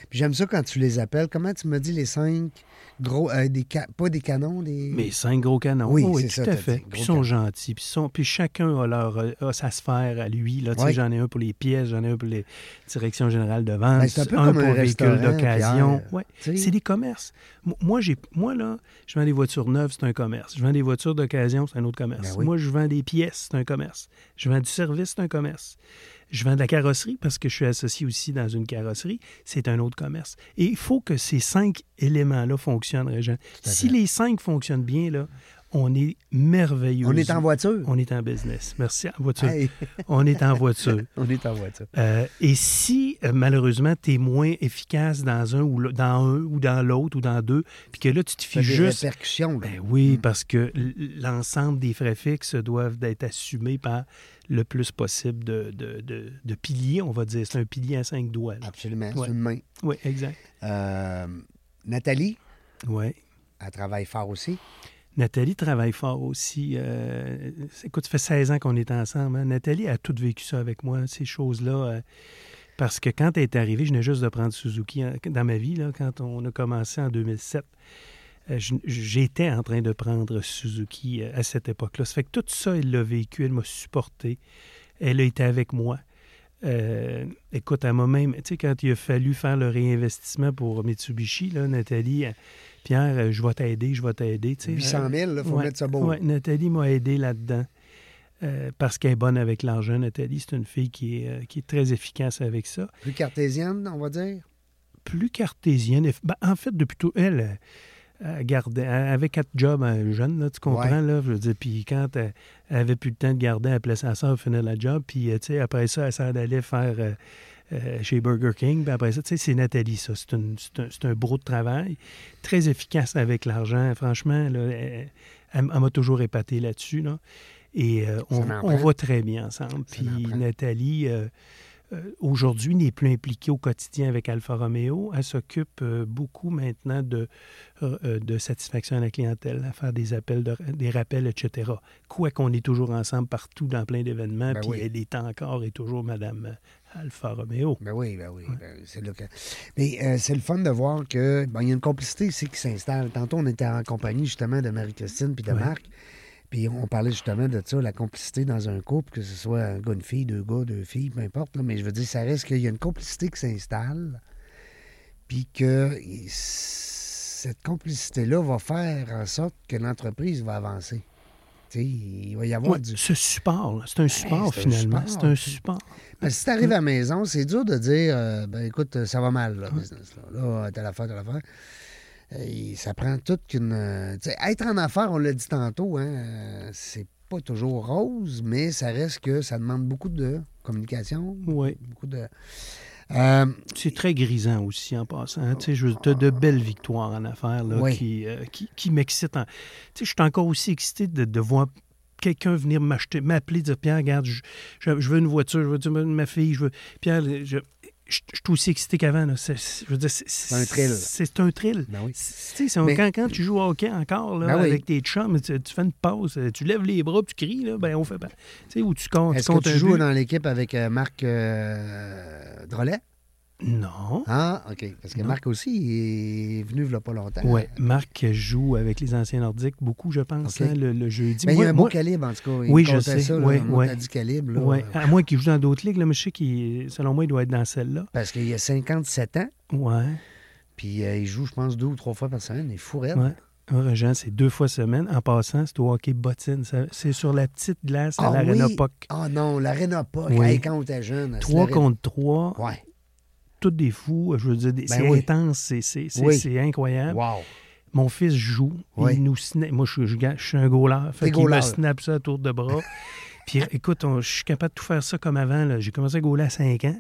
j'aime ça quand tu les appelles. Comment tu me dis les cinq? Gros... euh, des ca- Pas des canons, des... Mais cinq gros canons. Oui, Oh tout ça, à fait. Puis ils sont canons. gentils. Puis, ils sont- puis chacun a, leur, euh, a sa sphère à lui. Là, Tu sais, Oui. J'en ai un pour les pièces, j'en ai un pour les directions générales de vente, Ben, un peu un comme pour un véhicules d'occasion. Ouais. C'est des commerces. Mo- Moi, j'ai, moi, là, je vends des voitures neuves, c'est un commerce. Je vends des voitures d'occasion, c'est un autre commerce. Ben oui. Moi, je vends des pièces, c'est un commerce. Je vends du service, c'est un commerce. Je vends de la carrosserie parce que je suis associé aussi dans une carrosserie, c'est un autre commerce. Et il faut que ces cinq éléments-là fonctionnent, Régent. Si les cinq fonctionnent bien, là, On est merveilleux. On est en voiture. On est en business. Merci, en voiture. Hey, On est en voiture. on est en voiture. Euh, et si, euh, malheureusement, tu es moins efficace dans un ou dans un ou dans l'autre ou dans deux, puis que là, tu te fies des juste. répercussions. là. Ben oui, Mm. parce que l'ensemble des frais fixes doivent être assumés par le plus possible de, de, de- de piliers, on va dire. C'est un pilier à cinq doigts. là. Absolument. Ouais. C'est une main. Oui, exact. Euh, Nathalie, Oui. elle travaille fort aussi. Nathalie travaille fort aussi. Euh, écoute, ça fait 16 ans qu'on est ensemble. hein. Nathalie a tout vécu ça avec moi, ces choses-là. euh, parce que quand elle est arrivée, je venais juste de prendre Suzuki hein, dans ma vie, là, quand on a commencé en 2007. euh, J'étais en train de prendre Suzuki à cette époque-là. Ça fait que tout ça, elle l'a vécu, elle m'a supporté. Elle a été avec moi. Écoute, à moi-même, tu sais, quand il a fallu faire le réinvestissement pour Mitsubishi, Nathalie, Pierre, euh, je vais t'aider, je vais t'aider. tu sais. 800 000, il faut Ouais, mettre ça beau. Nathalie m'a aidé là-dedans. euh, parce qu'elle est bonne avec l'argent, Nathalie. C'est une fille qui est, euh, qui est très efficace avec ça. Plus cartésienne, on va dire? Plus cartésienne. ben, en fait, depuis tout, elle, elle gardait, elle avait quatre jobs jeune, là, tu comprends, Ouais. là, je veux dire, puis quand elle, elle avait plus le temps de garder, elle appelait sa soeur, finir la job, puis, tu sais, après ça, elle s'en allait faire euh, euh, chez Burger King, puis après ça, tu sais, c'est Nathalie, ça, c'est, une- c'est un, c'est un bro de travail, très efficace avec l'argent, franchement, là, elle, m'a toujours épaté là-dessus, là, et euh, on, on va très bien ensemble, Ça puis. Nathalie... euh, aujourd'hui n'est plus impliquée au quotidien avec Alfa Romeo. Elle s'occupe euh, beaucoup maintenant de, euh, euh, de satisfaction à la clientèle, à faire des appels, de- des rappels, etc. Quoi qu'on est toujours ensemble partout dans plein d'événements, Ben puis oui. elle est encore et toujours Madame euh, Alfa Romeo. Ben oui, ben oui. ben c'est là que- Mais euh, c'est le fun de voir que il y a une complicité ici qui s'installe. Tantôt, on était en compagnie justement de Marie-Christine puis de Ouais. Marc. Puis on parlait justement de ça, la complicité dans un couple, que ce soit un gars, une fille, deux gars, deux filles, peu importe. là, mais je veux dire, ça reste qu'il y a une complicité qui s'installe. Puis que cette complicité-là va faire en sorte que l'entreprise va avancer. Tu sais, il va y avoir Ouais, du. ce support, là, c'est un support finalement. support, C'est un support. Que si tu arrives à la maison, c'est dur de dire euh, ben écoute, ça va mal, là, le business. Là, là t'as l'affaire, t'as l'affaire. Et ça prend toute une. euh, être en affaires, on l'a dit tantôt, hein, euh, c'est pas toujours rose, mais ça reste que ça demande beaucoup de communication, Oui. beaucoup de. Euh, C'est très grisant aussi en passant. hein. Tu as de belles victoires en affaires là, Oui. qui, euh, qui, qui m'excitent. en- je suis encore aussi excité de, de voir quelqu'un venir m'acheter, m'appeler, dire Pierre, regarde, je, je- je veux une voiture, je veux dire, ma fille, je veux. Pierre, je, je, je suis aussi excité qu'avant. C'est, c'est- un thrill. C'est un thrill. ben oui. C'est- un- Mais- quand, quand tu joues au hockey encore là, Ben oui. avec tes chums, tu, tu fais une pause, tu lèves les bras, tu cries, là, ben on fait pas. Tu sais, ou tu comptes, Est-ce que tu joues but. dans l'équipe avec euh, Marc euh, Drolet? Non. Ah, OK. Parce que Non. Marc aussi il est venu il n'y a pas longtemps. Oui, Marc joue avec les anciens nordiques beaucoup, je pense, hein, le, le jeudi. Mais il y a un moi- beau calibre, en tout cas. Il Oui, je sais. Ça, là, Oui, un oui. du calibre. Là, À moins qu'il joue dans d'autres ligues, là, mais je sais qu'il, selon moi, il doit être dans celle-là. Parce qu'il a 57 ans, Ouais. puis euh, il joue, je pense, deux ou trois fois par semaine. Il est fou raide. ouais. Ouais, Jean, c'est deux fois semaine. En passant, c'est au hockey bottine. C'est sur la petite glace à Ah l'Arena oui? Puck. Ah non, l'Arena pas. Oui. Hey, quand on était jeune. Trois contre trois, Ouais. Tous des fous. Je veux dire, des- Ben c'est oui. intense, c'est, Oui. incroyable. Wow. Mon fils joue. Oui. Il nous sna- Moi, je, je, je suis un goaler. Fait qu'il me snap ça à tour de bras. Puis écoute, on- je suis capable de tout faire ça comme avant. J'ai commencé à goaler à 5 ans.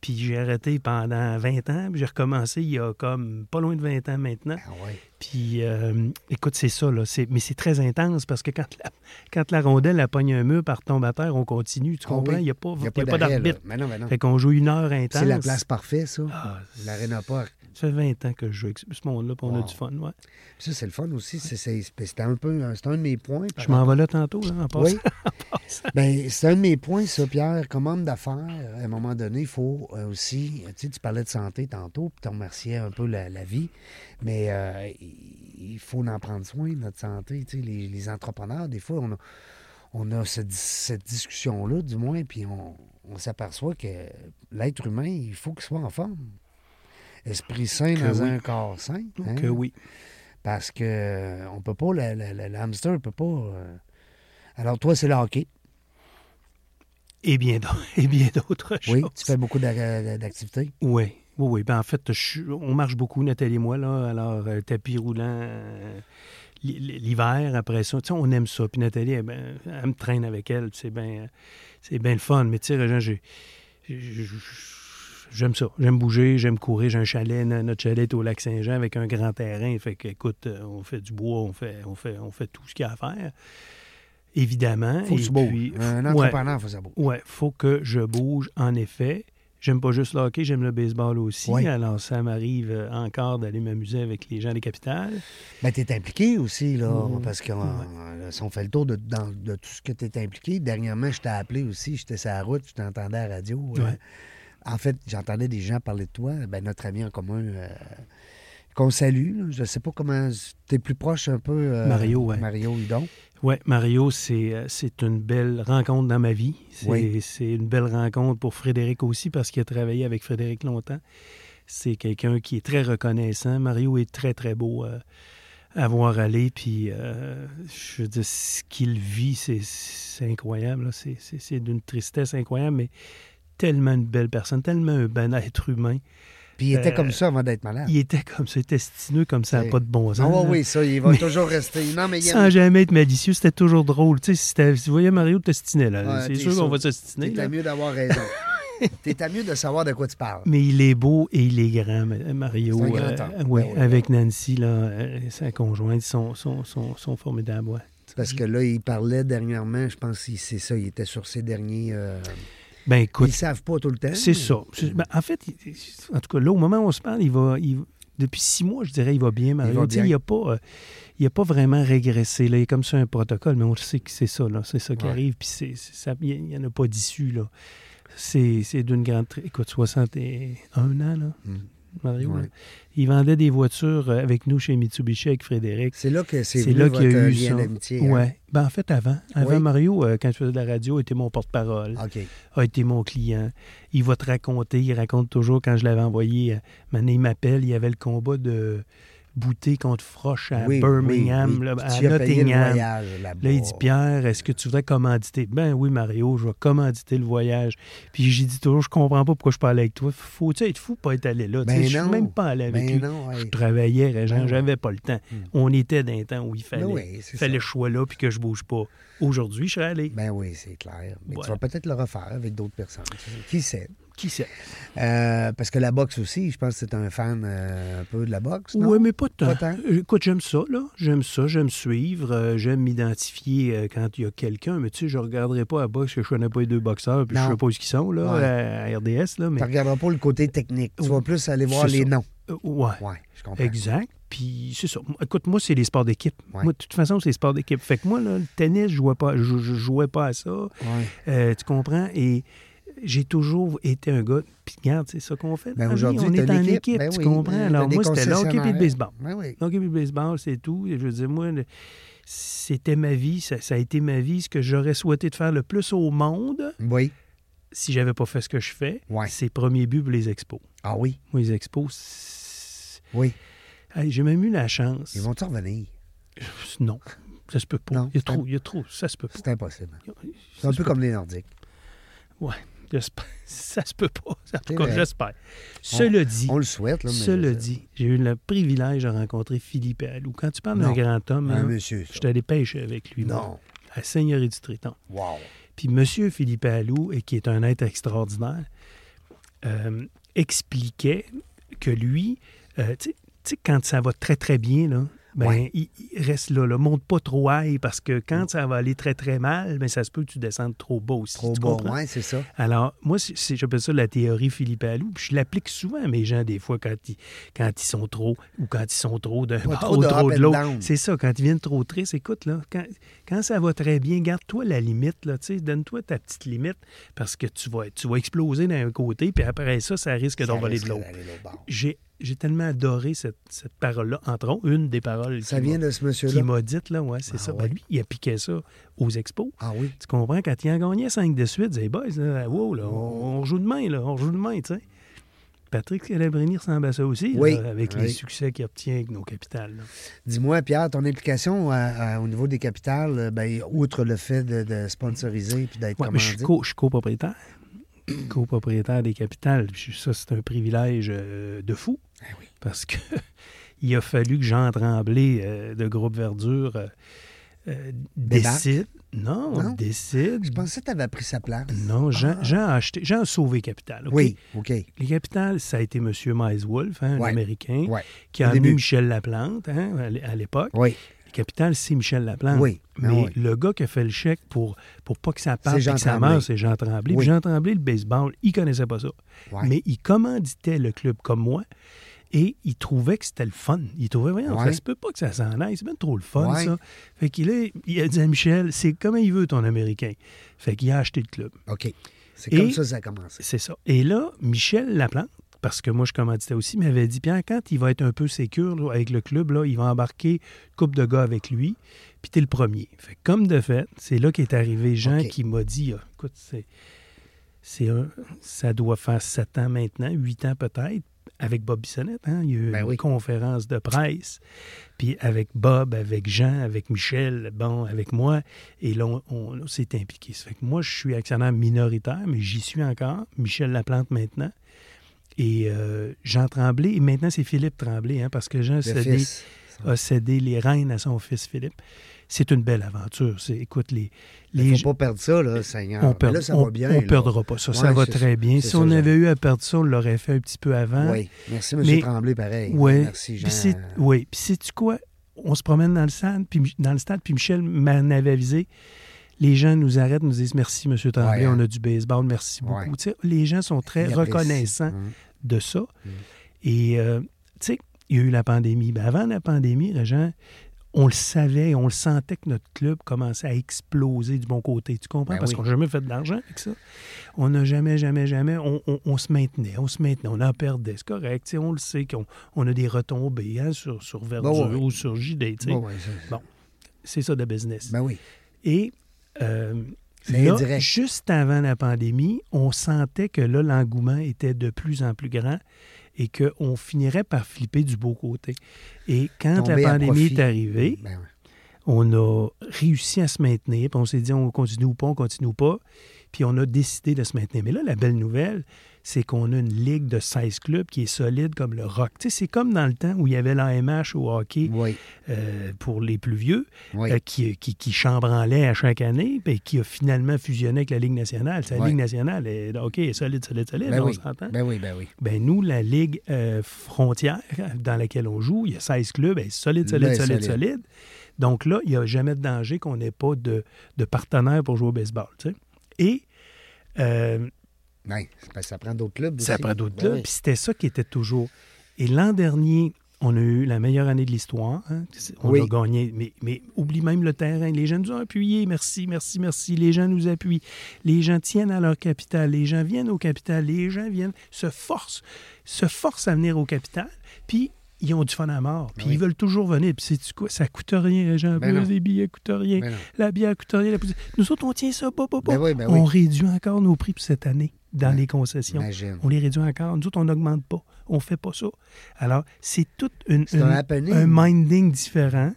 Puis j'ai arrêté pendant 20 ans. Puis j'ai recommencé il y a comme pas loin de 20 ans maintenant. Ah ouais. Puis euh, écoute, c'est ça. Là. Mais c'est très intense parce que quand la, quand la rondelle elle pogne un mur par tombe à terre, on continue. Tu Ah comprends? Il n'y a pas, d'arbitre. Mais non, mais non. Fait qu'on joue une heure intense. C'est la place parfaite, ça. Ah, L'Arena Park. ça fait 20 ans que je joue avec ce monde-là, puis on a du fun. Ouais. Ça, c'est le fun aussi. C'est- un peu c'est un de mes points. Je m'en vais là tantôt, là, en passant. Oui. ben, c'est un de mes points, ça, Pierre. Comme homme d'affaires, à un moment donné, il faut euh, aussi. Tu sais, tu parlais de santé tantôt, puis tu remerciais un peu la, la vie. Mais euh, il faut en prendre soin notre santé. Tu sais, les, les entrepreneurs, des fois, on a, on a cette, cette discussion-là, du moins, puis on, on s'aperçoit que l'être humain, il faut qu'il soit en forme. Esprit sain Que dans oui. un corps sain. hein? Que oui. Parce que euh, on peut pas, le, le- le- le hamster ne peut pas. euh. Alors, toi, c'est le hockey. Et bien d'autres, et bien d'autres choses. Oui, tu fais beaucoup d'ac- d'activités. Oui, oui, oui. Ben, en fait, je on marche beaucoup, Nathalie et moi, là. Alors, euh, tapis roulant, euh, l'hiver, après ça, tu sais, on aime ça. Puis Nathalie, elle, ben, elle me traîne avec elle, c'est bien c'est bien le fun. Mais tu sais, j'ai- j'ai- j'aime ça. J'aime bouger, j'aime courir. J'ai un chalet, no- notre chalet est au lac Saint-Jean avec un grand terrain. Fait que, écoute, euh, on fait du bois, on fait, on fait, on fait tout ce qu'il y a à faire. Évidemment. Faut que tu bouges. Un ouais. entrepreneur, faut que ça bouge. Ouais, faut que je bouge, en effet. J'aime pas juste le hockey, j'aime le baseball aussi. Ouais. Alors, ça m'arrive euh, encore d'aller m'amuser avec les gens des capitales. Ben, tu es impliqué aussi, là, Mhm. parce que euh, si on fait le tour de, dans- de tout ce que tu es impliqué, dernièrement, je t'ai appelé aussi, j'étais sur la route, je t'entendais à la radio. euh, en fait, j'entendais des gens parler de toi, ben, notre ami en commun, euh, qu'on salue. là. Je sais pas comment. Tu es plus proche un peu. euh, Mario, ouais. Mario Hudon. Ouais, Mario, c'est euh, c'est une belle rencontre dans ma vie. C'est Oui. une belle rencontre pour Frédéric aussi parce qu'il a travaillé avec Frédéric longtemps. C'est quelqu'un qui est très reconnaissant. Mario est très, très beau euh, à voir aller. Puis, euh, je veux dire, ce qu'il vit, c'est- incroyable. c'est d'une tristesse incroyable, mais tellement une belle personne, tellement un bon être humain. Puis il était Euh, comme ça avant d'être malade. Il était comme ça, testineux comme ça, pas de bon sens. là. oui, ça, il va Mais- toujours rester. Non, mais il Sans jamais être malicieux, c'était toujours drôle. Tu sais, si, tu voyais Mario t'estiner, là, Ouais, c'est sûr qu'on va s'estiner. T'es là. mieux d'avoir raison. T'es mieux de savoir de quoi tu parles. Mais il est beau et il est grand, Ma- Mario. Un grand Euh, ouais, Ben oui. avec Nancy, là, euh, sa conjointe, sont, sont, sont, sont formidables. ouais. Parce que là, il parlait dernièrement, je pense que c'est ça, il était sur ses derniers. euh, Ben ils écoute, ne savent pas tout le temps. c'est mais- ça. Ben, en fait, en tout cas, là, au moment où on se parle, il va. il- depuis six mois, je dirais, il va bien, Mario. va Tu sais, bien. Il n'a pas, euh, il a pas vraiment régressé. Là. Il y a comme ça un protocole, mais on sait que c'est ça. là. C'est ça qui Ouais. arrive. Puis c'est- ça- il n'y en a pas d'issue. là. C'est c'est d'une grande. Écoute, 61 ans, là, Mm. Mario. Là. Il vendait des voitures euh, avec nous chez Mitsubishi avec Frédéric. C'est là que c'est là qu'il y a eu lien d'amitié. hein? Ouais. Ben, en fait, avant. Avant, Oui. Mario, euh, quand je faisais de la radio, était mon porte-parole, a été mon client. Il va te raconter, il raconte toujours quand je l'avais envoyé. euh, maintenant, il m'appelle, il y avait le combat de Bouté contre Froche à Oui, Birmingham, oui, oui. là, à Nottingham. voyage. Là, il dit Pierre, est-ce que tu voudrais commanditer? Ben oui, Mario, je vais commanditer le voyage. Puis j'ai dit toujours, je comprends pas pourquoi je parlais avec toi. Faut-tu être fou pour être allé là? Ben Je suis même pas allé avec Ben lui. non, Je travaillais, Régent, Ben j'avais pas le temps. Hmm. On était dans un temps où il fallait, Ben fallait ça. le choix là puis que je bouge pas. Aujourd'hui, je serais allé. Ben oui, c'est clair. Mais tu vas peut-être le refaire avec d'autres personnes. Qui sait? Qui sait? Euh, parce que la boxe aussi, je pense que c'est un fan euh, un peu de la boxe, non? Oui, mais pas tant. Pas tant? Euh, Écoute, j'aime ça, là. J'aime ça, j'aime suivre, euh, j'aime m'identifier quand il y a quelqu'un. Mais tu sais, je regarderai pas à boxe que je connais pas les deux boxeurs puis je Non. sais pas où ils sont, là, Ouais. à RDS, là. Mais, Tu ne regarderas pas le côté technique. Tu vas plus aller voir les ça. noms. Euh, ouais. Oui, je comprends. Exact. Puis c'est ça. Écoute, moi, c'est les sports d'équipe. Ouais. Moi, de toute façon, c'est les sports d'équipe. Fait que moi, là, le tennis, je jouais pas, je, je jouais pas à ça. Ouais. Euh, tu comprends? Et j'ai toujours été un gars. Puis regarde, c'est ça qu'on fait. Ben aujourd'hui, on est en l'équipe. équipe, Ben tu oui, comprends? ben, Alors moi, c'était le hockey et le baseball. Ben oui. Hockey et le baseball, c'est tout. Et je veux dire, moi, le- c'était ma vie. Ça, ça a été ma vie. Ce que j'aurais souhaité de faire le plus au monde, Oui. si j'avais pas fait ce que je fais, Ouais. c'est premier but pour les expos. Ah oui. Moi, les expos, c'est- Oui. Hey, j'ai même eu la chance. Ils vont-tu revenir? Non, ça se peut pas. Non, il, y a trop, il y a trop, ça se peut pas. C'est impossible. Ça C'est un peu comme les Nordiques. Ouais, j'espère. Ça se peut pas. Tout cas, j'espère. Cela dit, On le souhaite, là, mais. cela dit, j'ai eu le privilège de rencontrer Philippe Allou. Quand tu parles d'un grand homme, Un là, monsieur, ça. je suis allé pêcher avec lui. moi, Non. à Seigneurie du Triton. Wow. Puis Monsieur Philippe Allou, qui est un être extraordinaire, euh, expliquait que lui, euh, tu sais- quand ça va très, très bien, là, ben, Ouais. il, il reste là, là. Monte pas trop high parce que quand ça va aller très, très mal, ben, ça se peut que tu descendes trop bas aussi. Trop ouais, c'est ça. Alors, moi, j'appelle ça la théorie Philippe Allou. Puis je l'applique souvent à mes gens, des fois, quand ils, quand ils sont trop, ou quand ils sont trop de trop up de and l'autre. down. C'est ça, quand ils viennent trop tristes, écoute, là, quand, quand ça va très bien, garde-toi la limite, là, donne-toi ta petite limite, parce que tu vas, tu vas exploser d'un côté, puis après ça, ça risque d'envoler de l'autre. J'ai j'ai tellement adoré cette, cette parole-là, entre autres, une des paroles Ça qui vient m'a- de ce qui monsieur-là. m'a dites, là, ouais, c'est Ah ça. ouais? Ben, lui, il appliquait ça aux expos. Ah oui. Tu comprends? Quand il en gagnait 5 de suite, il disait, boys, là, wow, là, on, on joue de main, là, on joue de main, tu sais. Patrick Calabrini ressemble à ça aussi, là, Oui, avec oui. les succès qu'il obtient avec nos capitales. Dis-moi, Pierre, ton implication à- à- au niveau des capitales, euh, ben, outre le fait de, de sponsoriser puis d'être Ouais, je suis, commandé? co- je suis copropriétaire. des capitales. Ça, c'est un privilège euh, de fou. Ah oui. Parce que il a fallu que Jean Tremblay euh, de Groupe Verdure euh, décide. Non, Non? décide. Je pensais que tu avais pris sa place. Non, Jean, Ah. Jean a acheté, Jean a sauvé Capital. Oui, OK. Les Capitales, ça a été M. Miles Wolf, hein, Ouais. l'Américain, Ouais. qui a Au amené début. Michel Laplante hein, à l'époque. Oui. Les Capitales, c'est Michel Laplante. Oui. Ah Mais oui. le gars qui a fait le chèque pour, pour pas que ça parte et que ça meure, c'est Jean Tremblay. Oui. Jean Tremblay, le baseball, il connaissait pas ça. Ouais. Mais il commanditait le club comme moi et il trouvait que c'était le fun. Il trouvait, voyons, Ouais. ça se peut pas que ça s'en aille. C'est bien trop le fun, Ouais. ça. Fait qu'il est- il a dit à Michel, c'est comme il veut ton Américain. Fait qu'il a acheté le club. OK. C'est comme ça que ça a commencé. C'est ça. Et là, Michel Laplante, parce que moi je commanditais aussi, m'avait dit Pierre, quand il va être un peu sécure là, avec le club, là, il va embarquer une couple de gars avec lui, puis t'es le premier. Fait comme de fait, c'est là qu'est arrivé Jean qui m'a dit ah, écoute, c'est, c'est un- ça doit faire sept ans maintenant, huit ans peut-être. Avec Bob Bissonnette, hein? il y a eu Ben une oui. conférence de presse, puis avec Bob, avec Jean, avec Michel, bon, avec moi, et là, on, on- on s'est impliqué. Ça fait que moi, je suis actionnaire minoritaire, mais j'y suis encore. Michel Laplante maintenant. Et euh, Jean Tremblay, et maintenant c'est Philippe Tremblay, hein, parce que Jean a cédé, fils. a cédé les rênes à son fils Philippe. C'est une belle aventure. C'est, écoute, les, Il les ne faut pas perdre ça, là, Seigneur. on perd- là, ça on- va bien. on là. perdra pas ça. ça va très ça. bien. Si ça, on avait eu à perdre ça, on l'aurait fait un petit peu avant. Oui. Merci, M. Mais- Tremblay, pareil. Ouais. Merci, Jean. Oui. Puis sais-tu quoi? On se promène dans le stade, puis, dans le stade, puis Michel m'en avait avisé. Les gens nous arrêtent, nous disent merci, M. Tremblay, Ouais, hein. on a du baseball, merci beaucoup. Ouais. Les gens sont très Il reconnaissants Hum. De ça. Mm. Et, euh, tu sais, il y a eu la pandémie. Ben, avant la pandémie, Régent, on le savait, on le sentait que notre club commençait à exploser du bon côté. Tu comprends? Ben Parce oui. qu'on n'a jamais fait de l'argent avec ça. On n'a jamais, jamais, jamais, on, on- on se maintenait, on se maintenait, on en perdait. C'est correct. tu sais, On le sait qu'on on a des retombées hein, sur, sur Verdure Ben oui. ou sur JD. tu sais. Bon, Bon. C'est ça de business. Ben oui. Et euh, C'est là, indirect. juste avant la pandémie, on sentait que là, l'engouement était de plus en plus grand et qu'on finirait par flipper du beau côté. Et quand Tomber la pandémie est arrivée, Ben. On a réussi à se maintenir, puis on s'est dit on continue ou pas, on continue ou pas, puis on a décidé de se maintenir. Mais là, la belle nouvelle, c'est qu'on a une ligue de 16 clubs qui est solide comme le rock. Tu sais, c'est comme dans le temps où il y avait l'AMH au hockey Oui. euh, pour les plus vieux, Oui. euh, qui, qui, qui chambranlait à chaque année, puis qui a finalement fusionné avec la Ligue nationale. C'est La. Ligue nationale est hockey est solide, solide, solide, Ben on s'entend. Ben oui, ben oui. Ben nous, la Ligue euh, frontière dans laquelle on joue, il y a 16 clubs, elle est solide, solide, Ben, solide, solide. solide. Donc là, il n'y a jamais de danger qu'on n'ait pas de, de partenaire pour jouer au baseball. tu sais. Et euh, Ben, parce que ça prend d'autres clubs. ça aussi. prend d'autres Ben clubs. Puis c'était ça qui était toujours. Et l'an dernier, on a eu la meilleure année de l'histoire. hein. On Oui. a gagné. Mais, mais oublie même le terrain. Les gens nous ont appuyés. Merci, merci, merci. Les gens nous appuient. Les gens tiennent à leur capital. Les gens viennent au capital. Les gens viennent, se forcent, se forcent à venir au capital. Puis ils ont du fun à mort. Puis Oui. ils veulent toujours venir. Puis c'est quoi? Ça coûte rien, les gens. Ben les billets coûtent rien. Ben. La bière coûte rien. la Nous autres, on tient ça. Ben oui, ben on réduit encore nos prix pour cette année dans Ben, les concessions. Imagine. On les réduit encore. Nous autres, on n'augmente pas. On fait pas ça. Alors, c'est tout une- un une- happening. un minding différent.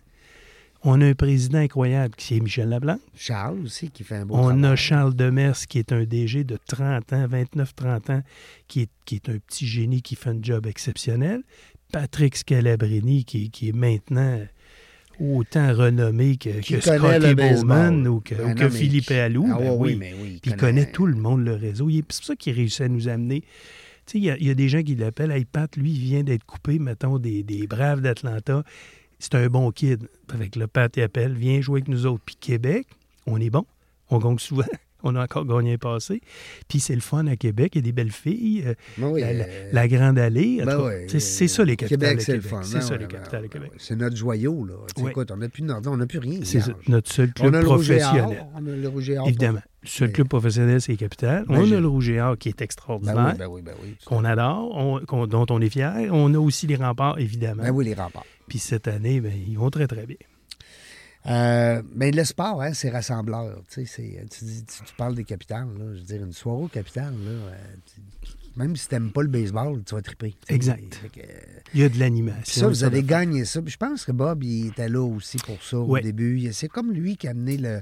On a un président incroyable qui est Michel Leblanc. Charles aussi qui fait un beau On travail. a Charles Demers qui est un DG de 30 ans, 29-30 ans, qui est, qui est un petit génie qui fait un job exceptionnel. Patrick Scalabrini qui, qui est maintenant autant renommé que, connaît Scotty. Bowman ou que, Ben ou non, que mais Philippe qui- Allou. Ah Ben oui, oui. mais oui. Puis il connaît tout le monde, le réseau. Il est- C'est pour ça qu'il réussit à nous amener. Tu sais, il y a- il y, a des gens qui l'appellent Hey, Pat, lui, il vient d'être coupé, mettons, des, des Braves d'Atlanta. C'est un bon kid. Avec le Pat, il appelle, viens jouer avec nous autres. Puis Québec, on est bon. On gagne souvent. On a encore gagné un passé. Puis c'est le fun à Québec. Il y a des belles filles. euh, Ben oui, la, la- euh, la Grande Allée. en ben c'est ça les capitales Québec, c'est le fun. C'est Ben ça les capitales Québec. C'est notre joyau, là. Écoute, on n'a plus, rien. C'est notre seul club professionnel. On a le rouge et or. Évidemment. Le seul club professionnel, c'est les capitales. Ben, on a le Rouge et Or qui est extraordinaire. oui, ben oui, ben oui. qu'on adore, on- dont on est fier. On a aussi les remparts, évidemment. Ben oui, les remparts. Puis cette année, ils vont très, très bien. Euh, mais le sport, hein, c'est rassembleur. Tu, sais, tu, dis- tu- tu parles des capitales. Là, je veux dire, une soirée aux capitales, là, euh, même si tu n'aimes pas le baseball, tu vas triper. Exact. Que, euh, Il y a de l'animation. Ça, vous avez gagné ça. Puis je pense que Bob, il était là aussi pour ça Ouais. au début. C'est comme lui qui a amené le,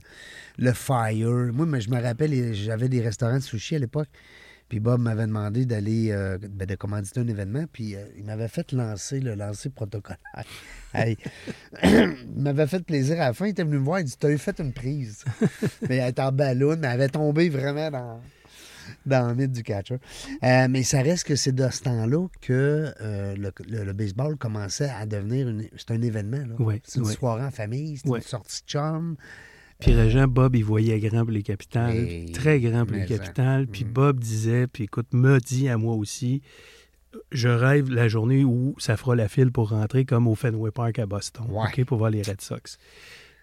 le fire. Moi, mais je me rappelle, j'avais des restaurants de sushi à l'époque. Puis Bob m'avait demandé d'aller, euh, ben, de commanditer un événement, puis euh, il m'avait fait lancer le lancer protocolaire. Hey. il m'avait fait plaisir à la fin. Il était venu me voir, il dit T'as eu fait une prise. mais elle était en ballon, mais elle avait tombé vraiment dans, dans le mythe du catcher. Euh, mais ça reste que c'est de ce temps-là que euh, le, le- le baseball commençait à devenir une, c'est un événement. là. Ouais, c'est une soirée en famille, c'est une sortie de chum. Puis Régent, Bob, il voyait grand pour les capitales, très grand pour les ça. capitales. Puis Mm. Bob disait, puis écoute, m'a dit à moi aussi, je rêve la journée où ça fera la file pour rentrer comme au Fenway Park à Boston, Ouais. OK, pour voir les Red Sox.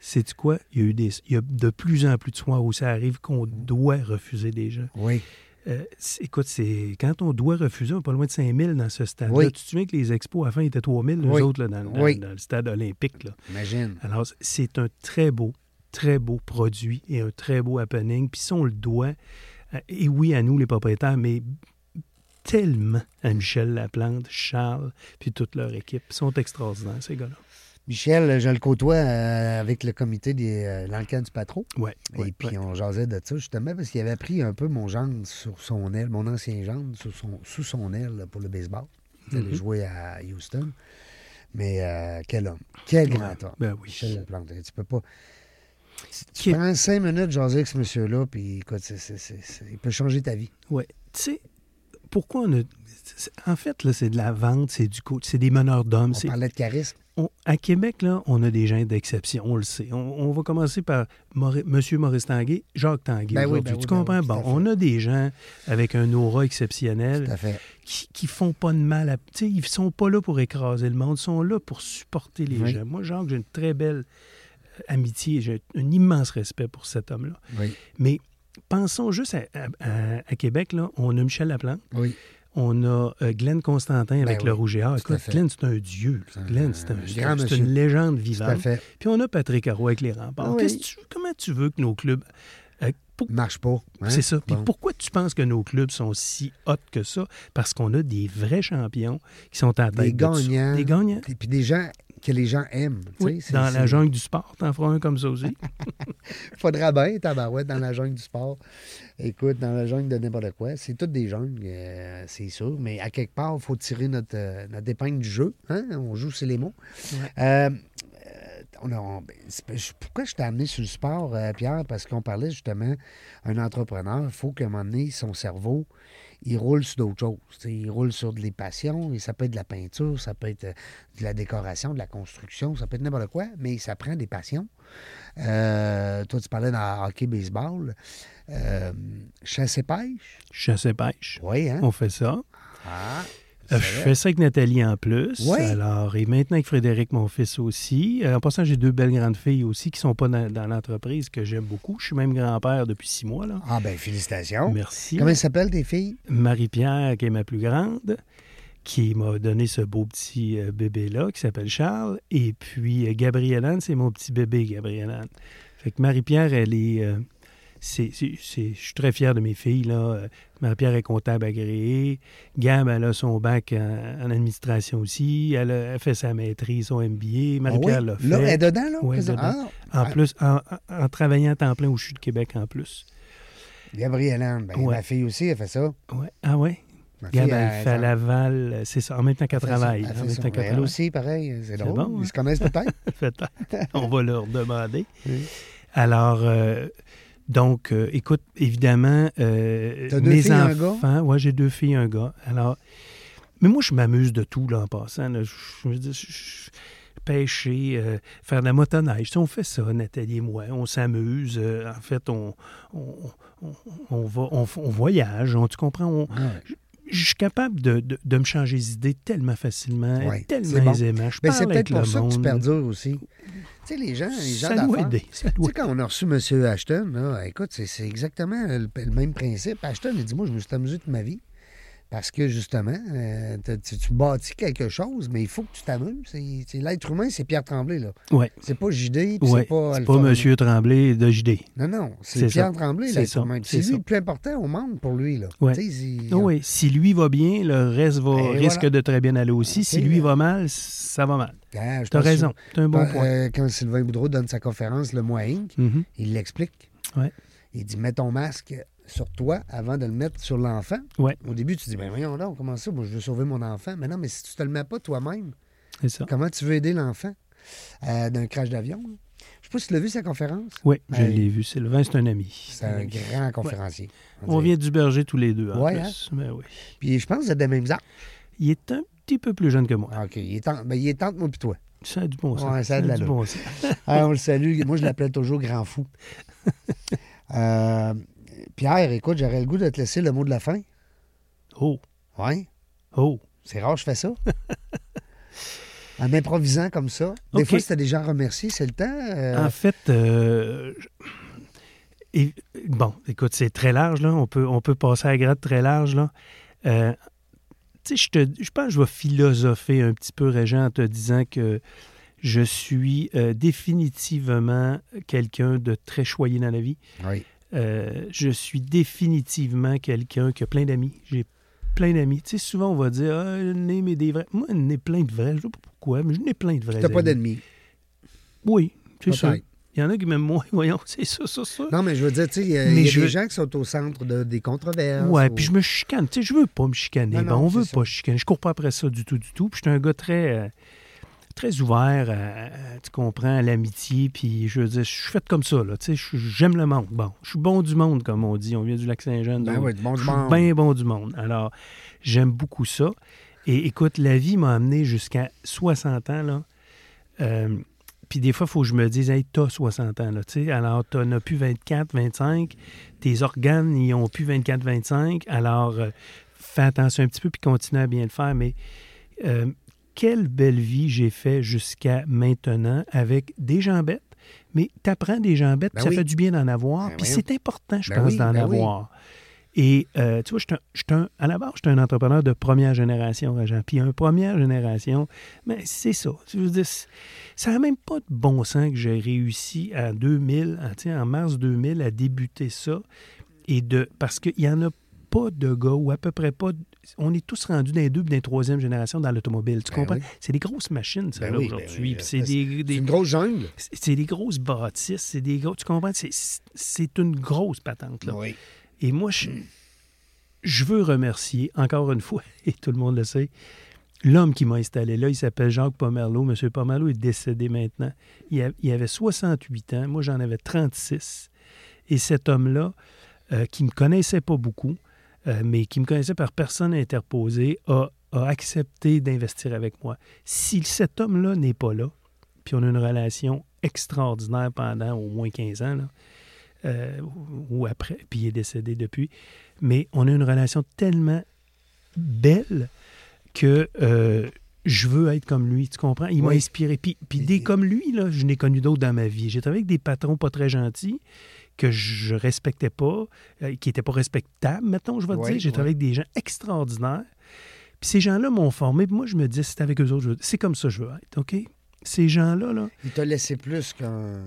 Sais-tu quoi? Il y, a eu des, il y a de plus en plus de soirs où ça arrive qu'on doit refuser des gens. Oui. Euh, c'est- écoute, c'est quand on doit refuser, on est pas loin de 5000 dans ce stade-là. Oui. Tu te souviens que les expos, à la fin, étaient 3000, les Oui. autres, là, dans, dans- Oui. dans le stade olympique. Là. Imagine. Alors, c'est un très beau, très beau produit et un très beau happening. Puis ça, on le doit, euh, et oui, à nous, les propriétaires, mais tellement à Michel Laplante, Charles, puis toute leur équipe. Ils sont extraordinaires, ces gars-là. Michel, je le côtoie euh, avec le comité des euh, l'enquête du patron. Ouais, Et ouais, puis ouais. on jasait de ça justement parce qu'il avait pris un peu mon gendre sur son aile, mon ancien gendre son, sous son aile là, pour le baseball. Il allait Mhm. jouer à Houston. Mais euh, quel homme. Quel grand Ouais, homme. ben oui. Michel Laplante. Tu peux pas. Tu, prends cinq minutes jaser avec ce monsieur-là, puis écoute, il peut changer ta vie. Ouais. Tu sais, pourquoi on a. En fait, là, c'est de la vente, c'est du coach, c'est des meneurs d'hommes. On parlait de charisme. on- à Québec, là, on a des gens d'exception, on le sait. On, on va commencer par Mauri- M. Maurice Tanguay, Jacques Tanguay. Ben oui, ben oui, tu ben comprends? oui, bon, on a des gens avec un aura exceptionnel qui, qui font pas de mal à. Tu sais, ils sont pas là pour écraser le monde, ils sont là pour supporter les Oui. gens. Moi, Jacques, j'ai une très belle amitié, j'ai un immense respect pour cet homme-là. Oui. Mais pensons juste à, à- à- à Québec, là, on a Michel Laplante, Oui. on a euh, Glenn Constantin avec Ben le oui, Rouge et Or. Écoute. Glenn, c'est un dieu. Glenn, c'est un, un une légende vivante. Puis on a Patrick Arroy avec les remparts. Ah oui. Tu- comment tu veux que nos clubs. euh, pour- Marche pas. hein? c'est ça. Puis Bon. pourquoi tu penses que nos clubs sont si hot que ça? Parce qu'on a des vrais champions qui sont à la Des tête de ça. gagnants. Des gagnants. Et puis des gens que les gens aiment. Oui, dans la jungle du sport, t'en feras un comme ça aussi. Faudra bien, tabarouette, dans la jungle du sport. Écoute, dans la jungle de n'importe quoi. C'est toutes des jungles, euh, c'est sûr. Mais à quelque part, il faut tirer notre, euh, notre épingle du jeu. Hein? On joue, c'est les mots. Ouais. Euh, on ben, pourquoi je t'ai amené sur le sport, euh, Pierre? Parce qu'on parlait justement, un entrepreneur, il faut qu'à un moment donné, son cerveau, il roule sur d'autres choses. Il roule sur des passions, et ça peut être de la peinture, ça peut être euh, de la décoration, de la construction, ça peut être n'importe quoi, mais ça prend des passions. Euh, toi, tu parlais dans hockey, baseball. Euh, chasse et pêche? Chasse et pêche. Oui, hein? On fait ça. Ah, Je vrai. fais ça avec Nathalie en plus. Ouais. Alors, et maintenant avec Frédéric, mon fils aussi. Euh, en passant, j'ai deux belles grandes filles aussi qui ne sont pas dans, dans l'entreprise, que j'aime beaucoup. Je suis même grand-père depuis six mois. Là. Ah, ben félicitations. Merci. Comment elles s'appellent tes filles? Marie-Pierre, qui est ma plus grande, qui m'a donné ce beau petit euh, bébé-là, qui s'appelle Charles. Et puis, euh, Gabrielle Anne, c'est mon petit bébé, Gabrielle Anne. Fait que Marie-Pierre, elle est... euh, c'est, je suis très fier de mes filles. Là. Euh, Marie-Pierre est comptable agréée. Gab, elle a son bac en, en administration aussi. Elle a, elle fait sa maîtrise, son MBA. Marie-Pierre Ah oui? l'a fait. Là, elle est dedans, là? Ouais, dedans. Ah, En plus, en, travaillant à temps plein au CHU de Québec en plus. Gabrielle Anne, ben, Ouais. ma fille aussi, elle fait ça. Ouais. Ah? Ma Gab, elle fait à Laval, euh, c'est ça, en même temps qu'elle travaille. elle En fait même ça. temps qu'elle Elle travaille. aussi, pareil, c'est drôle. bon, Ils hein? se connaissent peut-être. Peut-être. On va leur demander. Oui. Alors, euh, donc, euh, écoute, évidemment, euh, deux mes filles, un gars? enfants, ouais, j'ai deux filles, un gars. Alors, mais moi, je m'amuse de tout, là, en passant. là. Je, je pêcher, euh, faire de la motoneige. On fait ça, Nathalie et moi. On s'amuse. euh, en fait, on, on, on- on va, on, voyage. on- tu comprends? On- Ah ouais. je suis capable de, de- de me changer d'idée tellement facilement, Ouais, tellement bon. aisément. Je Ben, parle c'est peut-être pour ça que tu perdures aussi. Tu sais, les gens, les gens d'affaires. Tu sais, quand on a reçu M. Ashton, là, écoute, c'est, c'est exactement le, le même principe. Ashton, il dit Moi, je me suis amusé toute ma vie. Parce que, justement, euh, tu, tu bâtis quelque chose, mais il faut que tu t'amuses. C'est, c'est- l'être humain, c'est Pierre Tremblay, là. Ouais. C'est pas JD, Ouais, c'est pas c'est. M. Tremblay de JD. Non, non, c'est, C'est Pierre ça. Tremblay, C'est l'être humain. C'est C'est lui le plus important au monde pour lui, là. Ouais. Tu sais, il- oui, si lui va bien, le reste va, Et risque voilà. de très bien aller aussi. Si C'est- lui va mal, ça va mal. Ah, T'as pense raison. T'as un bon euh, point. quand Sylvain Boudreau donne sa conférence Le Mois Inc., Mhm. il l'explique. Ouais. Il dit, mets ton masque sur toi avant de le mettre sur l'enfant? Ouais. Au début, tu dis, ben voyons donc, comment ça? Moi, je veux sauver mon enfant. Mais non, mais si tu te le mets pas toi-même, comment tu veux aider l'enfant euh, d'un crash d'avion? là? Je sais pas si tu l'as vu, sa conférence. Oui, je l'ai vu. Sylvain, c'est un ami. C'est un grand conférencier. On vient du berger tous les deux, en Ouais, plus. Ben oui. Puis je pense que vous êtes des mêmes âges. Il est un petit peu plus jeune que moi. Ah, OK. Il est, en- ben, il est entre moi et toi. Ça a du bon sens. Ouais, ça a de du bon sens. On le salue. Moi, je l'appelais toujours Grand Fou. Euh, Pierre, écoute, j'aurais le goût de te laisser le mot de la fin. Oh, Oui. oh. C'est rare, que je fais ça. en improvisant comme ça. Des fois, c'était des gens remerciés, c'est le temps. euh, En fait, euh, et- bon, écoute, c'est très large, là. On peut, on peut passer à la gratte très large, là. Euh, tu sais, je te- je pense que je vais philosopher un petit peu, Régent, en te disant que je suis définitivement quelqu'un de très choyé dans la vie. Oui. Euh, je suis définitivement quelqu'un qui a plein d'amis. J'ai plein d'amis. Tu sais, souvent, on va dire, ah, nez, mais des vrais. Moi, j'en ai plein de vrais. Je sais pas pourquoi, mais j'en ai plein de vrais. T'as pas amis. d'ennemis. Oui, c'est ça. Il y en a qui m'aiment moins. Voyons, c'est ça, ça, ça. Non, mais je veux dire, tu sais, il y a, y je des gens qui sont au centre de- des controverses. Ouais, ou- puis je me chicane. Tu sais, je veux pas me chicaner. Non, Ben, non, on c'est veut ça. pas chicaner. Je cours pas après ça du tout, du tout. Puis je suis un gars très, euh, très ouvert, à- à- tu comprends, à l'amitié. Puis je veux dire, je suis fait comme ça, là. Tu sais, j'aime le monde. Bon, je suis bon du monde, comme on dit. On vient du Lac-Saint-Jean. Ben donc oui, bon du monde. bien bon du monde. Alors, j'aime beaucoup ça. Et écoute, la vie m'a amené jusqu'à 60 ans, là. Euh, puis des fois, il faut que je me dise, hey, t'as 60 ans, là, tu sais. Alors, t'en as plus 24, 25. Tes organes, ils ont plus 24, 25. Alors, euh, fais attention un petit peu, puis continue à bien le faire. Mais euh, quelle belle vie j'ai fait jusqu'à maintenant avec des gens bêtes. Mais t'apprends des gens bêtes, Ben puis ça fait du bien d'en avoir. Ben puis c'est important, je Ben pense, oui, d'en ben avoir. Et euh, tu vois, je suis un- à la base, je suis un entrepreneur de première génération, Régent. Puis un première génération, mais c'est ça. Je veux dire, c'est- ça n'a même pas de bon sens que j'ai réussi en 2000, en, tu en mars 2000, à débuter ça. Et de, parce qu'il n'y en a pas de gars, ou à peu près pas. On est tous rendus dans les deux et dans les troisième génération dans l'automobile. Tu Ben comprends? oui. C'est des grosses machines, ça, Ben ben aujourd'hui. oui. Puis c'est des, une grosse jungle. c'est des grosses bâtisses, c'est des gros. Tu comprends? C'est- une grosse patente, là. Et moi, je, je veux remercier, encore une fois, et tout le monde le sait, l'homme qui m'a installé là. Il s'appelle Jacques Pomerleau. Monsieur Pomerleau est décédé maintenant. Il, a- il avait 68 ans. Moi, j'en avais 36. Et cet homme-là, euh, qui ne me connaissait pas beaucoup, euh, mais qui me connaissait par personne interposée, a, a accepté d'investir avec moi. Si cet homme-là n'est pas là, puis on a une relation extraordinaire pendant au moins 15 ans, là, euh, ou après, puis il est décédé depuis, mais on a une relation tellement belle que euh, je veux être comme lui, tu comprends? Il m'a inspiré. Puis, puis des comme lui, là, je n'ai connu d'autres dans ma vie. J'ai travaillé avec des patrons pas très gentils que je respectais pas, euh, qui n'étaient pas respectables, mettons, je vais te dire. J'ai travaillé avec des gens extraordinaires. Puis ces gens-là m'ont formé. Puis moi, je me disais, c'est avec eux autres, veux- c'est comme ça que je veux être, OK? Ces gens-là, là, Il t'a laissé plus qu'un.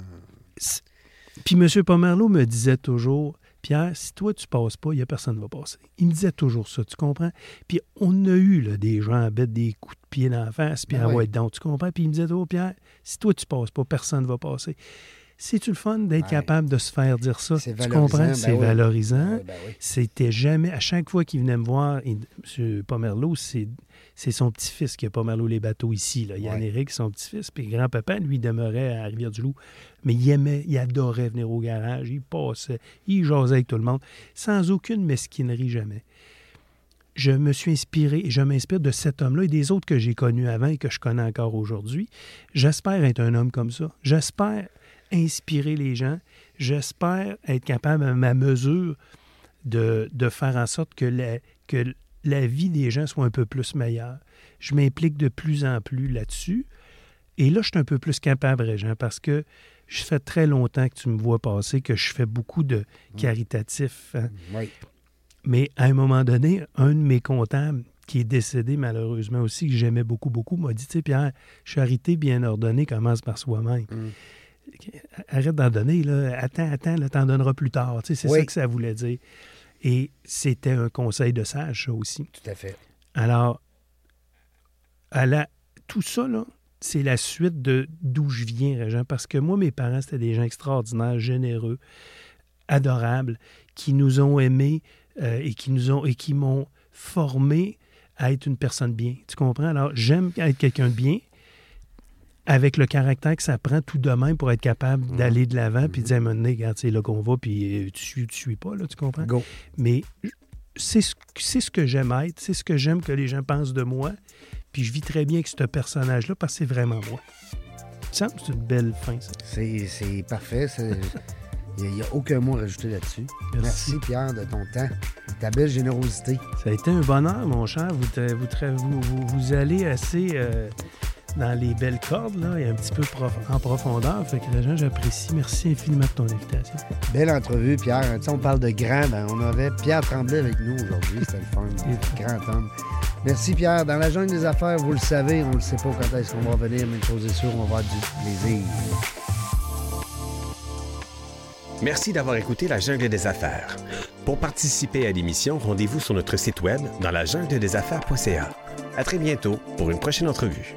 Puis M. Pomerleau me disait toujours, Pierre, si toi tu passes pas, il n'y a personne qui va passer. Il me disait toujours ça, tu comprends? Puis on a eu là, des gens à mettre des coups de pied dans la face, puis en oui. ouais, tu comprends? Puis il me disait toujours, Pierre, si toi tu passes pas, personne ne va passer. C'est-tu le fun d'être Ouais. capable de se faire dire ça? C'est Tu valorisant, comprends? ben C'est oui. valorisant. Ben oui. C'était jamais, à chaque fois qu'il venait me voir, il- M. Pomerleau, c'est, c'est son petit-fils qui a Pomerleau les bateaux ici. Là. Yann Ouais. Éric, son petit-fils. Puis grand-papa, lui, demeurait à Rivière-du-Loup. Mais il aimait, il adorait venir au garage. Il passait, il jasait avec tout le monde, sans aucune mesquinerie jamais. Je me suis inspiré et je m'inspire de cet homme-là et des autres que j'ai connus avant et que je connais encore aujourd'hui. J'espère être un homme comme ça. J'espère inspirer les gens. J'espère être capable, à ma mesure, de, de faire en sorte que la, que la vie des gens soit un peu plus meilleure. Je m'implique de plus en plus là-dessus. Et là, je suis un peu plus capable, Régent, parce que je fais très longtemps que tu me vois passer, que je fais beaucoup de caritatif. hein. Oui. Mais à un moment donné, un de mes comptables, qui est décédé malheureusement aussi, que j'aimais beaucoup, beaucoup, m'a dit, tu sais, Pierre, charité bien ordonnée commence par soi-même. Mm. Arrête d'en donner, là. Attends, attends, t'en donneras plus tard. Tu sais, c'est Oui. ça que ça voulait dire. Et c'était un conseil de sage, ça aussi. Tout à fait. Alors, à la, tout ça, là, c'est la suite de d'où je viens, Régent, parce que moi, mes parents, c'était des gens extraordinaires, généreux, adorables qui nous ont aimés euh, et qui nous ont et qui m'ont formé à être une personne bien. Tu comprends? Alors, j'aime être quelqu'un de bien avec le caractère que ça prend tout de même pour être capable Mhm. d'aller de l'avant puis de dire un moment donné, regarde, c'est là qu'on va, puis euh, tu tu suis pas, là, tu comprends? Go. Mais c'est ce, c'est ce que j'aime être, c'est ce que j'aime que les gens pensent de moi, puis je vis très bien avec ce personnage-là parce que c'est vraiment moi. Ça me semble que c'est une belle fin, ça. C'est parfait. Il n'y a, aucun mot à rajouter là-dessus. Merci. Merci. Pierre, de ton temps, de ta belle générosité. Ça a été un bonheur, mon cher. Vous, vous allez assez euh, dans les belles cordes, là, et un petit peu prof- en profondeur. Fait que, Régent, j'apprécie. Merci infiniment de ton invitation. Belle entrevue, Pierre. Tu sais, on parle de grand. ben, on avait Pierre Tremblay avec nous aujourd'hui. C'était le fun. Grand homme. Merci, Pierre. Dans la jungle des affaires, vous le savez, on ne sait pas quand est-ce qu'on va revenir, mais une chose est sûre, on va avoir du plaisir. Merci d'avoir écouté La Jungle des Affaires. Pour participer à l'émission, rendez-vous sur notre site web dans la jungle des affaires.ca. À très bientôt pour une prochaine entrevue.